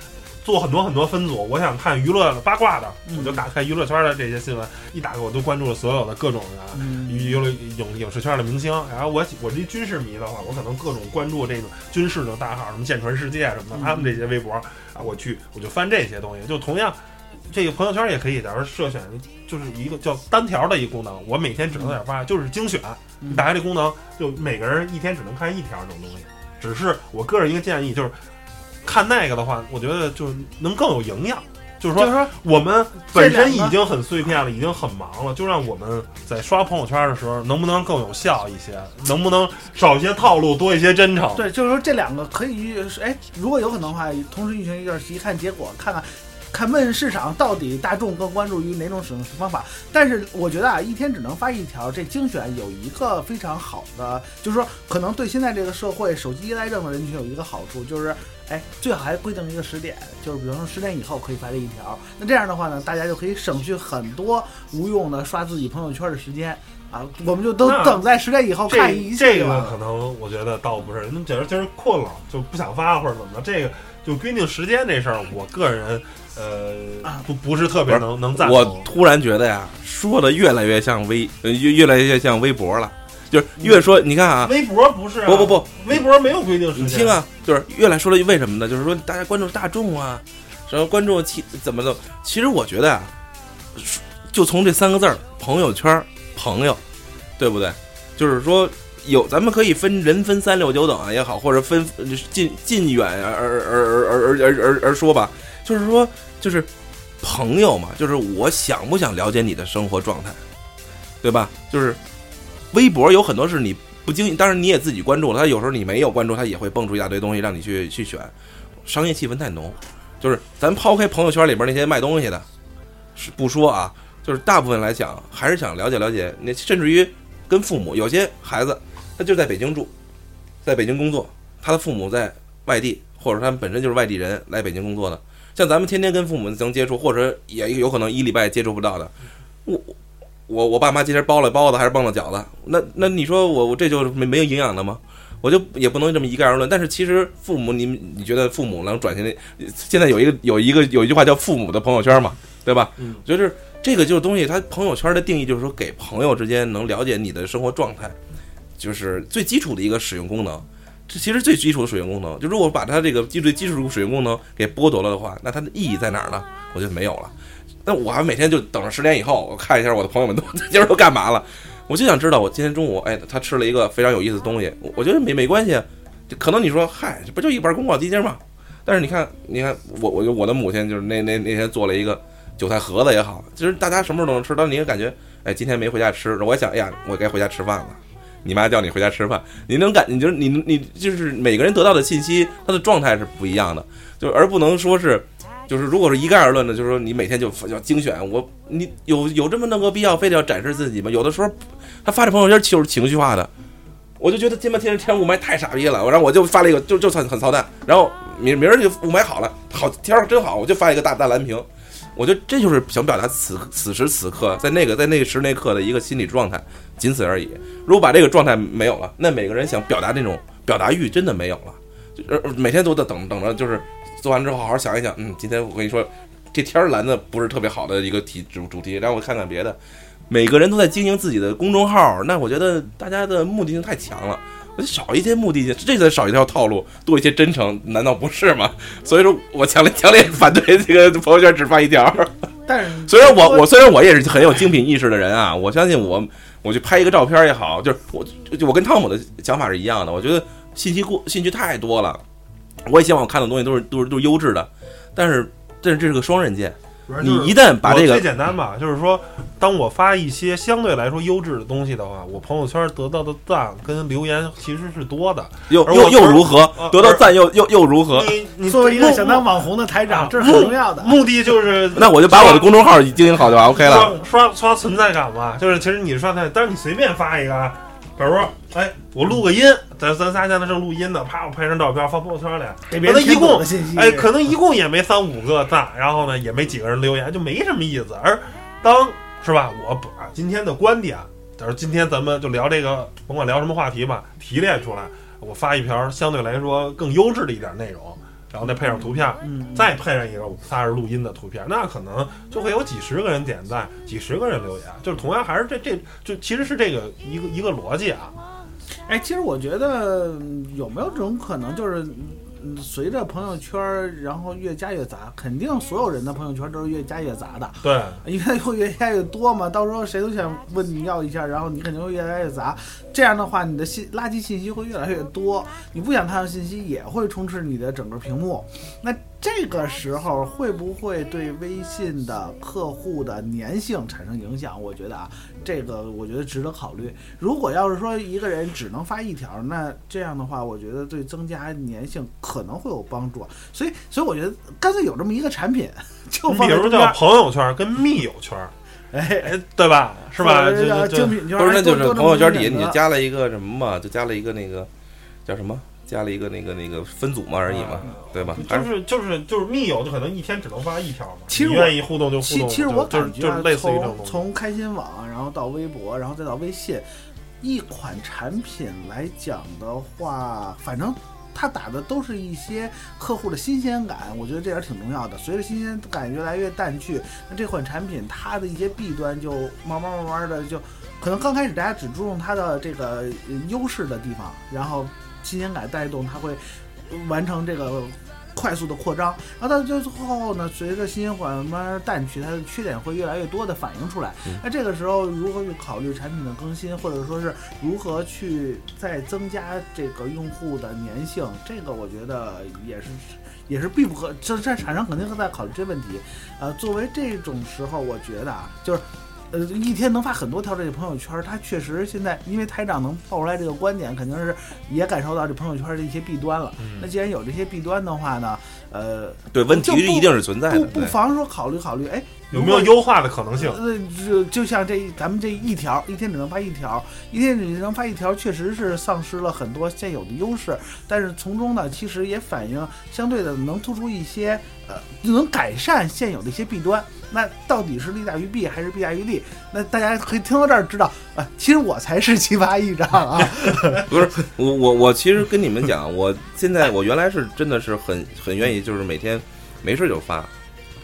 做很多很多分组。我想看娱乐的八卦的，嗯我就打开娱乐圈的这些新闻，一打开我都关注了所有的各种啊。嗯，娱娱乐影影视圈的明星，然后我我是一军事迷的话，我可能各种关注这种军事的大号，什么舰船世界什么的，嗯他们这些微博啊，我去我就翻这些东西。就同样，这个朋友圈也可以，假如设选就是一个叫单条的一个功能，我每天只能点发，就是精选。嗯你打开这功能，就每个人一天只能看一条这种东西。只是我个人一个建议，就是看那个的话，我觉得就是能更有营养。就是说就是，说我们本身已经很碎片了，已经很忙了，就让我们在刷朋友圈的时候，能不能更有效一些？能不能少一些套路，多一些真诚？对，就是说这两个可以，哎，如果有可能的话，同时运行一段时间，看结果，看看。看问市场到底大众更关注于哪种使用方法，但是我觉得啊，一天只能发一条，这精选有一个非常好的，就是说可能对现在这个社会手机依赖症的人群有一个好处，就是哎，最好还规定一个时点，就是比如说十点以后可以发这一条，那这样的话呢，大家就可以省去很多无用的刷自己朋友圈的时间啊，我们就都等在十点以后看这一这个就完了可能我觉得倒不是，那假如今儿困了就不想发或者怎么着，这个就规定时间这事儿，我个人呃，不不是特别能能赞我突然觉得呀，说的越来越像微，越越来越像微博了，就是越说，你看啊，微博不是、不不不，微博没有规定时间。你听啊，就是越来说了，为什么呢？就是说大家关注大众啊，什么关注其怎么的？其实我觉得啊，就从这三个字儿，朋友圈朋友，对不对？就是说。有，咱们可以分人分三六九等啊也好，或者分近近远而而而而而而而说吧，就是说就是朋友嘛，就是我想不想了解你的生活状态，对吧？就是微博有很多是你不经意，当然你也自己关注了，他有时候你没有关注，他也会蹦出一大堆东西让你去去选，商业气氛太浓。就是咱抛开朋友圈里边那些卖东西的，是不说啊，就是大部分来讲还是想了解了解，那甚至于跟父母，有些孩子他就在北京住，在北京工作，他的父母在外地，或者他们本身就是外地人来北京工作的，像咱们天天跟父母能接触，或者也有可能一礼拜接触不到的，我我我爸妈今天包了包子还是包了饺子，那那你说我我这就没没有营养了吗？我就也不能这么一概而论。但是其实父母，你你觉得父母能转型的？现在有一个有一个有一句话叫“父母的朋友圈”嘛，对吧？嗯，就是这个就是东西，它朋友圈的定义就是说给朋友之间能了解你的生活状态，就是最基础的一个使用功能。这其实最基础的使用功能，就如果把它这个基最基础的使用功能给剥夺了的话，那它的意义在哪儿呢？我觉得没有了。那我还每天就等着十点以后，我看一下我的朋友们都 今儿都干嘛了。我就想知道，我今天中午，哎，他吃了一个非常有意思的东西，我我觉得没没关系，就可能你说，嗨，这不就一盘宫保鸡丁吗？但是你看，你看我我我的母亲就是那那那天做了一个韭菜盒子也好，其实大家什么时候都能吃，但你也感觉，哎，今天没回家吃，我想，哎呀，我该回家吃饭了。你妈叫你回家吃饭，你能感，你就是你你就是每个人得到的信息，他的状态是不一样的，就而不能说是。就是如果是一概而论的，就是说你每天就要精选，我你有有这么那个必要，非得要展示自己吗？有的时候他发这朋友圈就是情绪化的，我就觉得今天天天雾霾太傻逼了，然后我就发了一个就就很很操蛋，然后明明儿就雾霾好了，好天儿真好，我就发一个大大蓝屏，我觉得这就是想表达此此时此刻在那个在那时那刻的一个心理状态，仅此而已。如果把这个状态没有了，那每个人想表达那种表达欲真的没有了，就呃每天都在等等着，就是做完之后好好想一想，嗯，今天我跟你说。这天儿蓝的不是特别好的一个题主主题，让我看看别的。每个人都在经营自己的公众号，那我觉得大家的目的性太强了，少一些目的性，这才少一条套路，多一些真诚，难道不是吗？所以说我强烈强烈反对这个朋友圈只发一条。但是 虽然我我虽然我也是很有精品意识的人啊，我相信我我去拍一个照片也好，就是我就我跟汤姆的想法是一样的，我觉得信息过信息太多了，我也希望我看的东西都是都是都是优质的，但是。但是这是个双刃剑，你一旦把这个最简单吧，就是说，当我发一些相对来说优质的东西的话，我朋友圈得到的赞跟留言其实是多的。又又又如何呃得到赞又又又如何？你你作为一个想当网红的台长，啊这是很重要的。目的就是 那我就把我的公众号经营好就 OK 了。刷刷刷存在感嘛，就是其实你刷存在，但是你随便发一个啊，比如说，哎，我录个音，咱咱仨现在正录音呢，啪，我拍张照片发朋友圈里，可能一共哎，可能一共也没三五个赞，然后呢也没几个人留言，就没什么意思。而当是吧，我把今天的观点，假如今天咱们就聊这个，甭管聊什么话题吧，提炼出来，我发一条相对来说更优质的一点内容，然后再配上图片，嗯，再配上一个我们仨人录音的图片，那可能就会有几十个人点赞，几十个人留言，就是同样还是这这就其实是这个一个一个逻辑啊。哎，其实我觉得嗯有没有这种可能，就是嗯，随着朋友圈儿，然后越加越杂，肯定所有人的朋友圈都是越加越杂的，对，因为会越加越多嘛。到时候谁都想问你要一下，然后你肯定会越来越杂。这样的话，你的信垃圾信息会越来越多，你不想看到信息也会充斥你的整个屏幕。那这个时候会不会对微信的客户的粘性产生影响？我觉得啊，这个我觉得值得考虑。如果要是说一个人只能发一条，那这样的话，我觉得对增加粘性可能会有帮助。所以，所以我觉得干脆有这么一个产品，就你比如叫朋友圈跟密友圈，哎，哎，对吧？是吧？就就就精品圈，不是，那就是朋友圈底下你就加了一个什么嘛，就加了一个那个叫什么，加了一个那个那个分组嘛而已嘛，对吧？就是是就是就是密友，就可能一天只能发一条嘛。其实愿意互动就互动，其其实我就感觉啊就是类似于这种。从从开心网，然后到微博，然后再到微信，一款产品来讲的话，反正它打的都是一些客户的新鲜感，我觉得这点儿挺重要的。随着新鲜感越来越淡去，那这款产品它的一些弊端就慢慢慢慢的就，可能刚开始大家只注重它的这个呃优势的地方，然后新鲜感带动它会完成这个快速的扩张，然后到最后呢，随着新鲜感慢慢淡去，它的缺点会越来越多的反映出来。嗯那这个时候如何去考虑产品的更新，或者说是如何去再增加这个用户的粘性，这个我觉得也是也是必不可，这这厂商肯定会在考虑这问题。呃，作为这种时候，我觉得啊，就是。呃，一天能发很多条这个朋友圈，他确实现在因为台长能爆出来这个观点，肯定是也感受到这朋友圈的一些弊端了。嗯那既然有这些弊端的话呢，呃，对问题不一定是存在不的，不不妨说考虑考虑，哎，有没有优化的可能性？呃，就就像这咱们这一条，一天只能发一条，一天只能发一条，确实是丧失了很多现有的优势。但是从中呢，其实也反映相对的能突出一些呃，能改善现有的一些弊端。那到底是利大于弊还是弊大于利？那大家可以听到这儿知道啊，其实我才是奇葩一张啊。不是我我我其实跟你们讲，我现在我原来是真的是很很愿意，就是每天没事就发，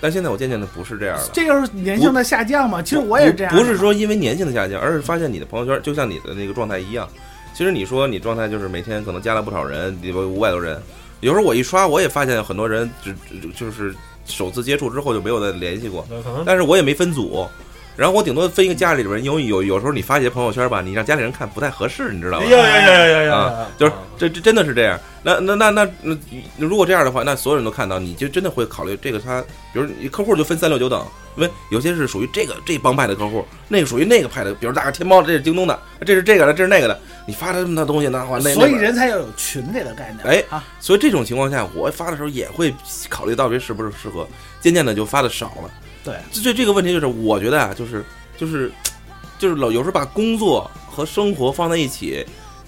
但现在我渐渐的不是这样了。这就是粘性的下降嘛。其实我也是这样的，不是说因为粘性的下降，而是发现你的朋友圈就像你的那个状态一样。其实你说你状态就是每天可能加了不少人，比如五百多人，有时候我一刷，我也发现很多人只只就是首次接触之后就没有再联系过，但是我也没分组。然后我顶多分一个家里边人，因为有有时候你发一些朋友圈吧，你让家里人看不太合适，你知道吧？哎呀呀呀呀呀！就是这这真的是这样。那那那那那，如果这样的话，那所有人都看到，你就真的会考虑这个他，比如你客户就分三六九等，因为有些是属于这个这帮派的客户，那个属于那个派的，比如大个天猫的，这是京东的，这是这个的，这是那个的，你发的这么多东西，那话那所以人才要有群这个概念。哎啊，所以这种情况下，我发的时候也会考虑到底是不是适合，渐渐的就发的少了。对，这这这个问题就是，我觉得啊，就是就是就是老有时候把工作和生活放在一起，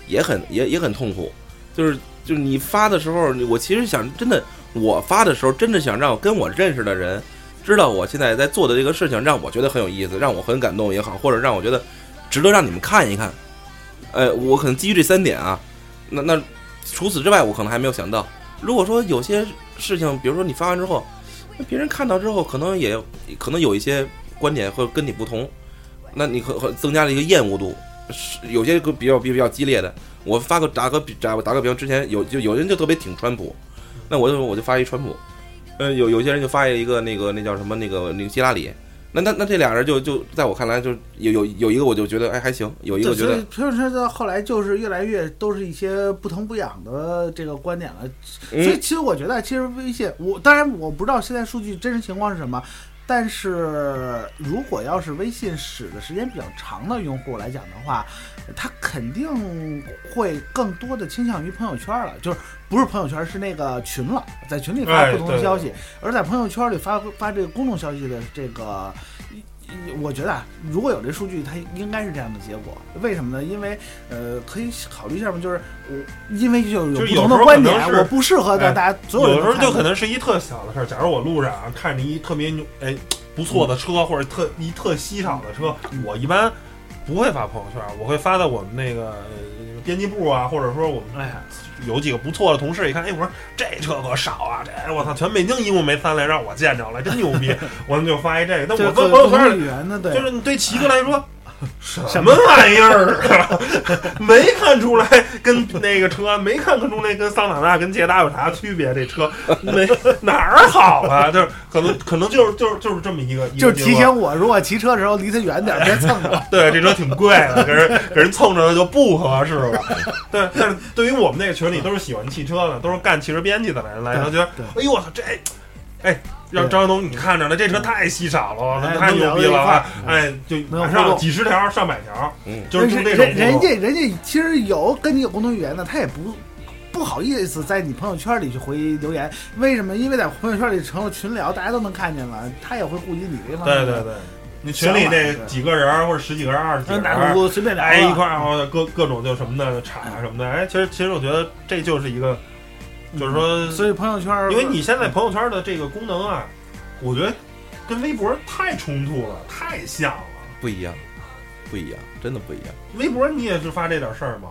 也很也也很痛苦。就是就是你发的时候，我其实想真的，我发的时候真的想让跟我认识的人知道我现在在做的这个事情，让我觉得很有意思，让我很感动也好，或者让我觉得值得让你们看一看。呃，我可能基于这三点啊，那那除此之外，我可能还没有想到。如果说有些事情，比如说你发完之后，那别人看到之后，可能也可能有一些观点会跟你不同，那你可可增加了一个厌恶度，是有些个比较比比较激烈的。我发个打个比打打个比方，之前有就有人就特别挺川普，那我就我就发一川普，呃，有有些人就发一个那个那叫什么那个那个希拉里，那那那这俩人就就在我看来就有有有一个我就觉得哎还行，有一个我觉得所以朋友圈到后来就是越来越都是一些不疼不痒的这个观点了。所以嗯其实我觉得，其实微信，我当然我不知道现在数据真实情况是什么。但是如果要是微信使的时间比较长的用户来讲的话，他肯定会更多的倾向于朋友圈了，就是不是朋友圈，是那个群了，在群里发不同的消息，而在朋友圈里发发这个公众消息的这个。我觉得啊，如果有这数据，它应该是这样的结果。为什么呢？因为呃，可以考虑一下嘛，就是我因为就有不同的观点，我不适合的，哎大家所有人有的时候就可能是一特小的事儿。假如我路上啊看着一特别牛哎不错的车，或者特一特稀少的车，我一般不会发朋友圈，我会发在我们那个呃编辑部啊，或者说我们哎呀，有几个不错的同事，一看，哎，我说这车可少啊，这我操，全北京一共没三辆，让我见着了，真牛逼，我们就发一这个。那我这问朋友圈就是你对齐哥来说。什么玩意儿啊？没看出来跟那个车，没看出来跟桑塔纳跟捷达有啥区别？这车没哪儿好啊？就是可能可能就是就是就是这么一个，就是提醒我，如果骑车的时候离它远点，别蹭着。对，这车挺贵的，给人给人蹭着就不合适了。对，但是对于我们那个群里都是喜欢汽车的，都是干汽车编辑的人来说，觉得哎呦我操这，哎。让张晓东，你看着了，这车太稀少了，哎太牛逼了啊！哎，就能有马上几十条、上百条，嗯，就是那种人人家人家其实有跟你有共同语言的，他也不不好意思在你朋友圈里去回留言。为什么？因为在朋友圈里成了群聊，大家都能看见了，他也会顾及你这方面。对对对，你群里那几个人或者十几个人、二十几个人，不随便聊了哎一块儿哦各各种就什么的插什么的，哎，其实其实我觉得这就是一个，就是说所以朋友圈，因为你现在朋友圈的这个功能啊，我觉得跟微博太冲突了，太像了。不一样，不一样，真的不一样。微博你也是发这点事儿吗？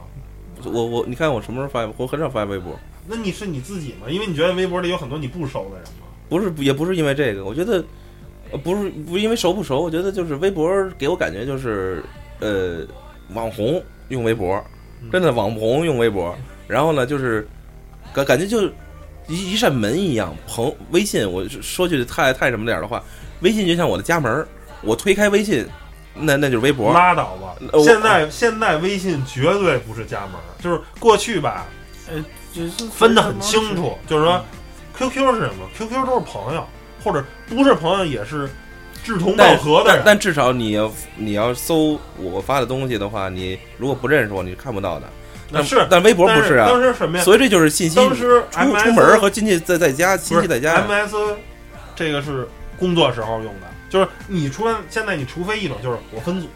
我我你看我什么时候发？我很少发微博，那你是你自己吗？因为你觉得微博里有很多你不熟的人吗？不是也不是因为这个，我觉得呃不是不是因为熟不熟，我觉得就是微博给我感觉就是呃网红用微博，真的网红用微博，然后呢就是感感觉就一一扇门一样，朋微信我说句太太什么点儿的话，微信就像我的家门儿，我推开微信，那那就是微博，拉倒吧现在现在微信绝对不是家门儿，就是过去吧，就是分得很清楚，就是说，QQ 是什么？QQ 都是朋友，或者不是朋友也是志同道合的人。但至少你要你要搜我发的东西的话，你如果不认识我，你是看不到的。但那是但微博不是啊，当时什么呀？所以这就是信息当时出 MS 出门和亲戚在在家，亲戚在家。MS，这个是工作时候用的，就是你除了现在你除非一种就是我分组，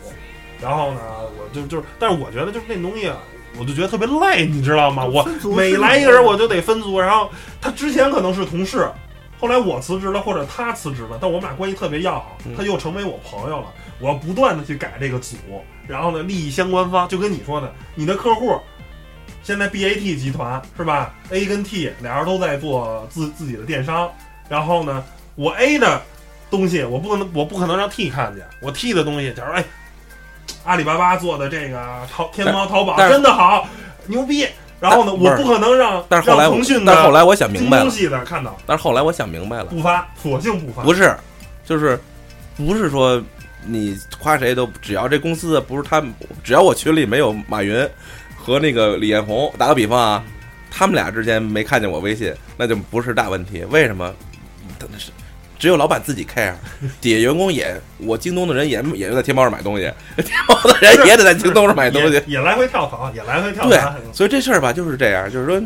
然后呢我就就是，但是我觉得就是那东西啊。我就觉得特别累，你知道吗？我每来一个人我就得分组，然后他之前可能是同事，后来我辞职了或者他辞职了，但我们俩关系特别要好嗯，他又成为我朋友了。我要不断的去改这个组，然后呢，利益相关方就跟你说的，你的客户现在 BAT 集团是吧？A 跟 T 俩人都在做自自己的电商，然后呢，我 A 的东西我不可能我不可能让 T 看见，我 T 的东西，假如哎，阿里巴巴做的这个淘天猫、淘宝真的好牛逼，然后呢，我不可能让但是后来腾讯，但是后的来我想明白了，京东系的看到但是后来我想明白了，不发，索性不发，不是，就是不是说你夸谁都，只要这公司不是他们，只要我群里没有马云和那个李彦宏，打个比方啊，他们俩之间没看见我微信，那就不是大问题。为什么？他那是只有老板自己 care，底下员工也，我京东的人也也在天猫上买东西，天猫的人也得在京东上买东西也。也来回跳槽，也来回跳槽对。，所以这事儿吧就是这样，就是说，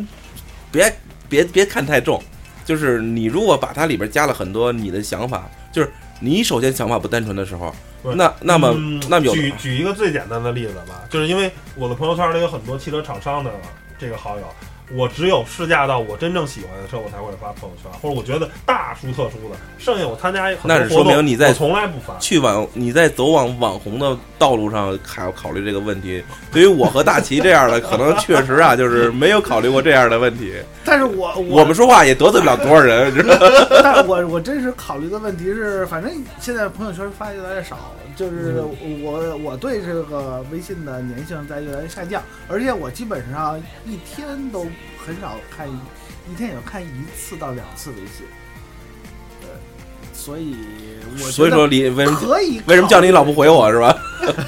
别别别看太重，就是你如果把它里边加了很多你的想法，就是你首先想法不单纯的时候那那么、嗯那么有举举一个最简单的例子吧，就是因为我的朋友圈里有很多汽车厂商的这个好友，我只有试驾到我真正喜欢的车，我才会发朋友圈，或者我觉得大殊特殊的，剩下我参加很多那是说明你在我从来不发。去网你在走往网红的道路上还要考虑这个问题。对于我和大齐这样的，可能确实啊，就是没有考虑过这样的问题。但是我我们说话也得罪不了多少人，知道吗？但是我我真实考虑的问题是，反正现在朋友圈发越来越少，就是我我对这个微信的粘性在越来越下降，而且我基本上一天都很少看，一天也就看一次到两次微信。呃，所以我所以说你为什么可以为什么叫你老不回我是吧？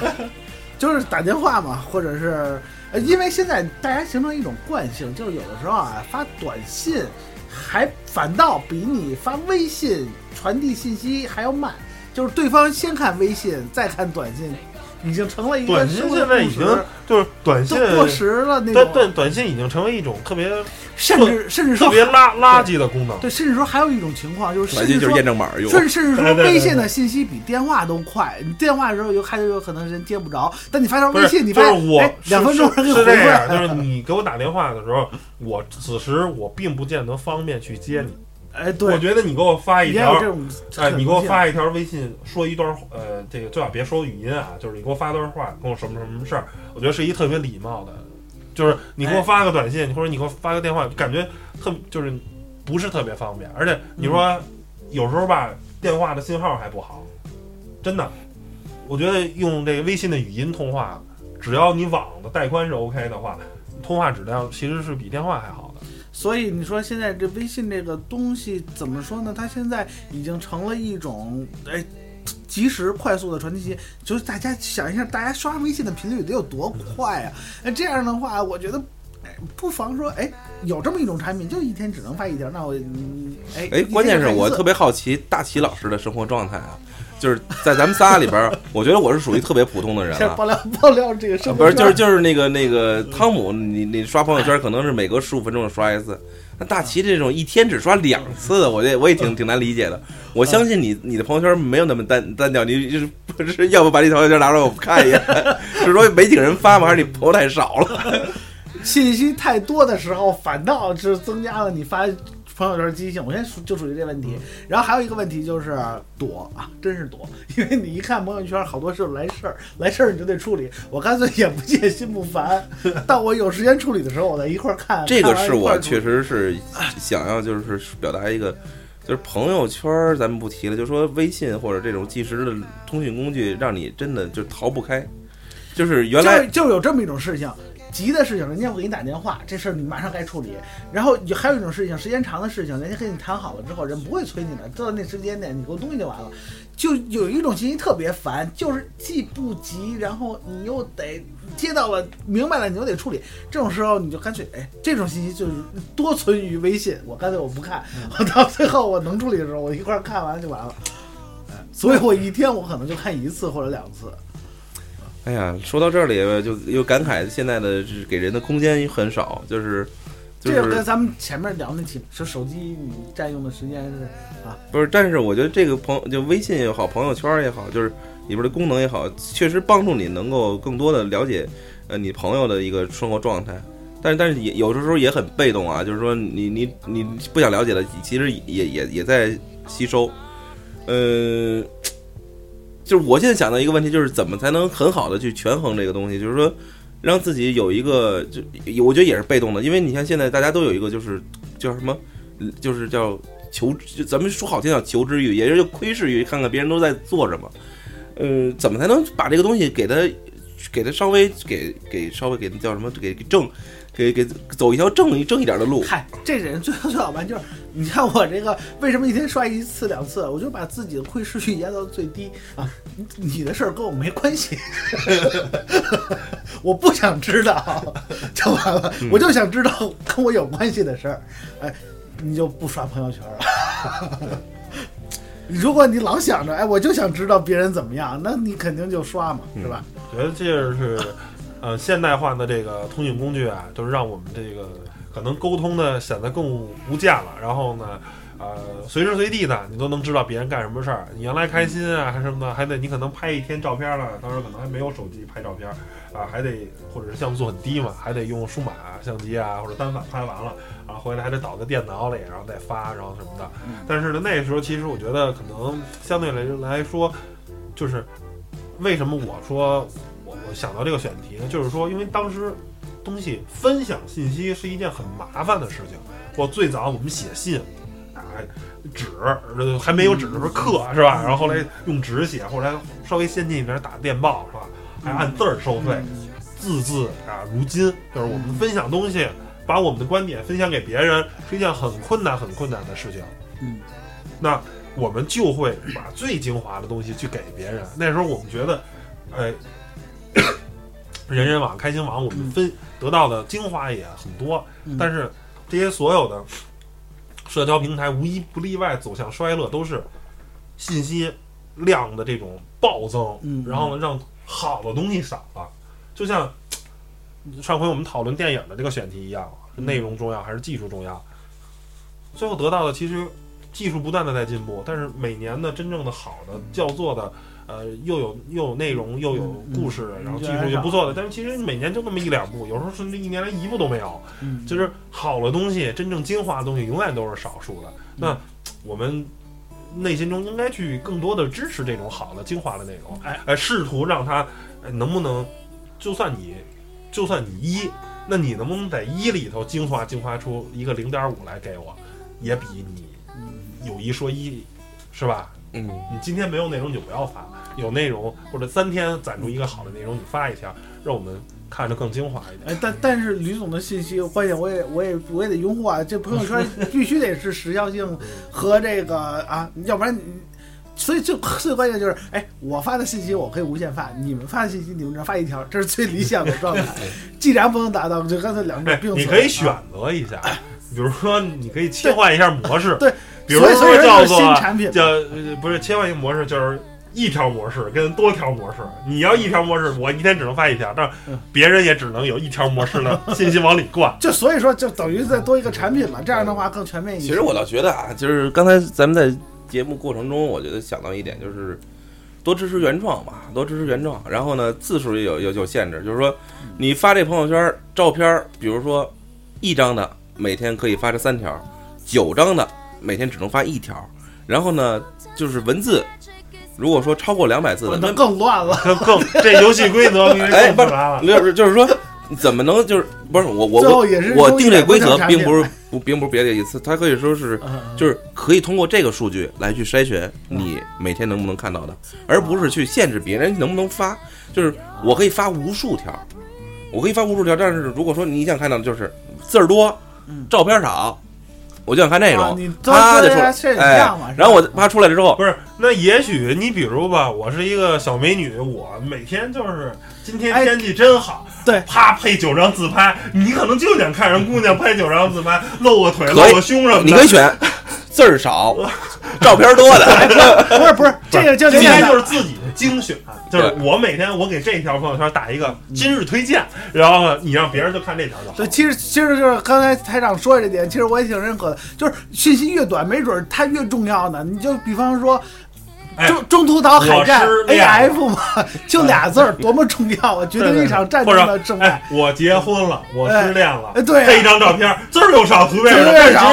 就是打电话嘛，或者是呃，因为现在大家形成一种惯性，就是有的时候啊发短信还反倒比你发微信传递信息还要慢，就是对方先看微信，再看短信，已经成了一个短信现在已经就是短信过时了那种，短短短信已经成为一种特别甚至甚至说特别垃垃圾的功能。对，甚至说还有一种情况就是，短信就是甚至说验证码用。甚甚至说微信的信息比电话都快，你电话的时候有还有可能人接不着，但你发条，微信，你发现就是我哎两分钟是人给回就是你给我打电话的时候，我此时我并不见得方便去接你。哎，对，我觉得你给我发一条哎，你给我发一条微信，说一段呃，这个最好别说语音啊，就是你给我发段话，跟我什么什么事儿，我觉得是一特别礼貌的，就是你给我发个短信，或者你给我发个电话，感觉特就是不是特别方便，而且你说有时候吧，电话的信号还不好，真的，我觉得用这个微信的语音通话，只要你网的带宽是 OK 的话，通话质量其实是比电话还好的。所以你说现在这微信这个东西怎么说呢？它现在已经成了一种哎。及时快速的传递信息，就是大家想一下，大家刷微信的频率得有多快啊？那这样的话，我觉得，哎，不妨说，哎，有这么一种产品，就一天只能发一条，那我，嗯哎，哎，关键是我特别别好奇大齐老师的生活状态啊，就是在咱们仨里边儿，我觉得我是属于特别普通的人了。爆料爆料这个生活不是，就是就是那个那个汤姆，你你刷朋友圈可能是每隔十五分钟刷一次，那大齐这种一天只刷两次的，我这我也挺挺难理解的。我相信你你的朋友圈没有那么单单调，你就是不是要不把你朋友圈拿出来我看一眼，是说没几个人发吗？还是你朋友太少了？信息太多的时候，反倒是增加了你发朋友圈积极性。我现在就属于这问题。然后还有一个问题就是躲啊，真是躲，因为你一看朋友圈，好多时候来事儿，来事儿你就得处理。我干脆眼不见心不烦，到我有时间处理的时候，我再一块儿看。这个是我确实是想要就是表达一个，就是朋友圈儿咱们不提了，就说微信或者这种即时的通讯工具，让你真的就逃不开。就是原来就就有这么一种事情，急的事情，人家会给你打电话，这事儿你马上该处理。然后有还有一种事情，时间长的事情，人家跟你谈好了之后，人不会催你的，到那时间点你给我东西就完了。就有一种信息特别烦，就是既不急，然后你又得接到了，明白了，你又得处理。这种时候你就干脆，哎，这种信息就是多存于微信，我干脆我不看，我 到最后我能处理的时候，我一块儿看完就完了。哎所以我一天我可能就看一次或者两次。哎呀，说到这里就又感慨现在的给人的空间很少，就是就这个跟咱们前面聊那起，说手机你占用的时间是啊，不是？但是我觉得这个朋就微信也好，朋友圈也好，就是里边的功能也好，确实帮助你能够更多的了解呃你朋友的一个生活状态。但是但是也有的时候也很被动啊，就是说你你你不想了解的，其实也也也在吸收。呃，就是我现在想到一个问题，就是怎么才能很好的去权衡这个东西，就是说让自己有一个，就我觉得也是被动的，因为你看现在大家都有一个就是叫什么，就是叫求，咱们说好听叫求知欲，也就是窥视欲，看看别人都在做什么。嗯，怎么才能把这个东西给它给它稍微给给稍微给叫什么给正给给走一条正一正一点的路？嗨，这人最最好玩就是，你看我这个为什么一天刷一次两次，我就把自己的窥视欲压到最低啊，你你的事儿跟我没关系，我不想知道就完了，我就想知道跟我有关系的事儿，哎，你就不刷朋友圈了。如果你老想着，哎，我就想知道别人怎么样，那你肯定就刷嘛，是吧？觉得这是，呃，现代化的这个通讯工具啊，就是让我们这个可能沟通的显得更无价了。然后呢，呃，随时随地的你都能知道别人干什么事儿。你原来开心啊，还什么的，还得你可能拍一天照片了，当时可能还没有手机拍照片啊，还得或者是像素很低嘛，还得用数码相机啊或者单反拍完了，然后回来还得导到电脑里，然后再发，然后什么的。但是呢，那时候其实我觉得可能相对来来说，就是为什么我说想到这个选题呢？就是说，因为当时东西分享信息是一件很麻烦的事情。我最早我们写信，啊，纸呃还没有纸的时候刻是吧？然后后来用纸写，后来稍微先进一点打电报是吧？还按字儿收费，字字啊如今。就是我们分享东西，把我们的观点分享给别人，是一件很困难很困难的事情。嗯，那我们就会把最精华的东西去给别人。那时候我们觉得，哎，人人网、开心网，我们分得到的精华也很多，嗯但是这些所有的社交平台无一不例外走向衰落，都是信息量的这种暴增，嗯然后呢，让好的东西少了。就像上回我们讨论电影的这个选题一样，嗯内容重要还是技术重要？最后得到的其实技术不断的在进步，但是每年的真正的好的叫做的。呃，又有又有内容，又有嗯故事，嗯然后技术又不错的，但是其实每年就那么一两部，有时候甚至一年连一部都没有。嗯，就是好的东西，真正精华的东西，永远都是少数的。那我们内心中应该去更多的支持这种好的精华的内容，哎，哎，试图让它哎能不能，就算你就算你一，那你能不能在一里头精华精华出一个零点五来给我，也比你有一说一，是吧？嗯，你今天没有内容你就不要发，有内容或者三天攒出一个好的内容你发一条，让我们看着更精华一点。哎，但但是吕总的信息，关键我也我也我也得拥护啊！这朋友圈 必须得是时效性和这个啊，要不然你。所以最最关键就是，哎，我发的信息我可以无限发，你们发的信息你们只发一条，这是最理想的状态。既然不能达到，就干脆两者哎并，存。你可以选啊择一下，比如说你可以切换一下模式，对，比如说叫做新产品叫呃不是切换一个模式，就是一条模式跟多条模式。你要一条模式，我一天只能发一条，但别人也只能有一条模式的信息往里灌。就所以说就等于再多一个产品嘛，这样的话更全面一些。其实我倒觉得啊，就是刚才咱们在节目过程中，我觉得想到一点就是。多支持原创吧，多支持原创。然后呢，字数也有有有限制，就是说，你发这朋友圈照片，比如说一张的，每天可以发这三条；九张的，每天只能发一条。然后呢，就是文字，如果说超过两百字的，那那更乱了。更更这游戏规则哎，不是。就是就是说，怎么能就是不是我我最后我也是我定这规则，并不是不并不是别的意思，它可以说是嗯就是可以通过这个数据来去筛选你每天能不能看到的，而不是去限制别人能不能发。就是我可以发无数条，我可以发无数条，但是如果说你想看到的就是字儿多嗯，照片少，我就想看这啊种啪就出来哎然后我啪出来了之后，不是，那也许你比如吧，我是一个小美女，我每天就是今天哎天气真好，对。啪配九张自拍，你可能就想看人姑娘拍九张自拍，露个腿、露个胸什么的。你可以选字儿少、照片多的。不是 不是，这个就今天简单就是自己的精选，就是我每天我给这条朋友圈打一个今日推荐，然后，你让别人就看这条就好。对，其实其实就是刚才台长说的这点，其实我也挺认可的，就是信息越短，没准儿它越重要呢。你就比方说。哎中中途岛海战 AF 嘛，就俩字儿，多么重要啊！决定一场战争的胜哎败。，我结婚了，我失恋了，哎对这一张照片，字儿又少，图片又少，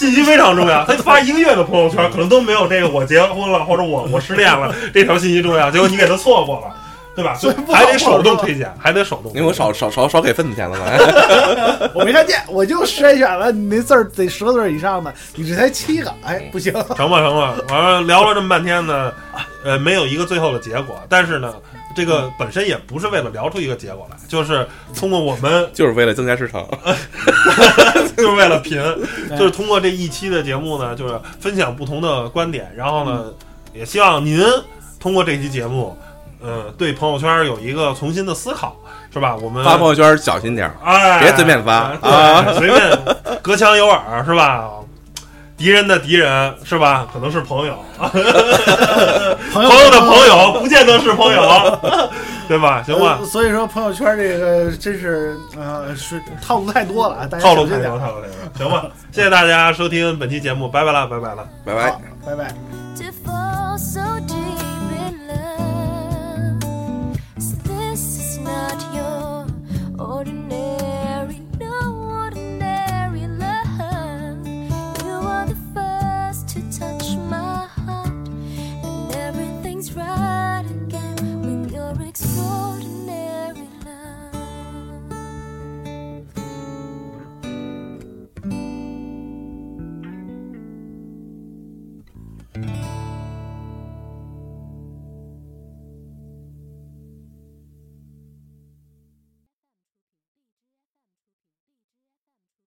信息非常重要。他发一个月的朋友圈，可能都没有这个我结婚了或者我我失恋了 这条信息重要，结果你给他错过了，对吧？所以还得手动推荐，还得手动。因为我少少少少给份子钱了嘛。我没看见，我就筛选了你那字儿得十个字儿以上的，你这才七个，哎，不行。成吧成吧，完了聊了这么半天呢，呃，没有一个最后的结果。但是呢，这个本身也不是为了聊出一个结果来，就是通过我们 就是为了增加市场。就是为了贫，就是通过这一期的节目呢，就是分享不同的观点，然后呢，也希望您通过这期节目，呃，对朋友圈有一个重新的思考，是吧？我们发朋友圈小心点儿，哎，别随便发啊随便隔墙有耳是吧？敌人的敌人是吧？可能是朋友，朋 朋友的朋友不见得是朋友，对吧？行吧呃，所以说朋友圈这个真是呃是套路太多了，啊，大家套路太多。套路太多，行吧？谢谢大家收听本期节目，拜拜了，拜拜了。拜拜。，拜拜。to fall so deep in love. This is not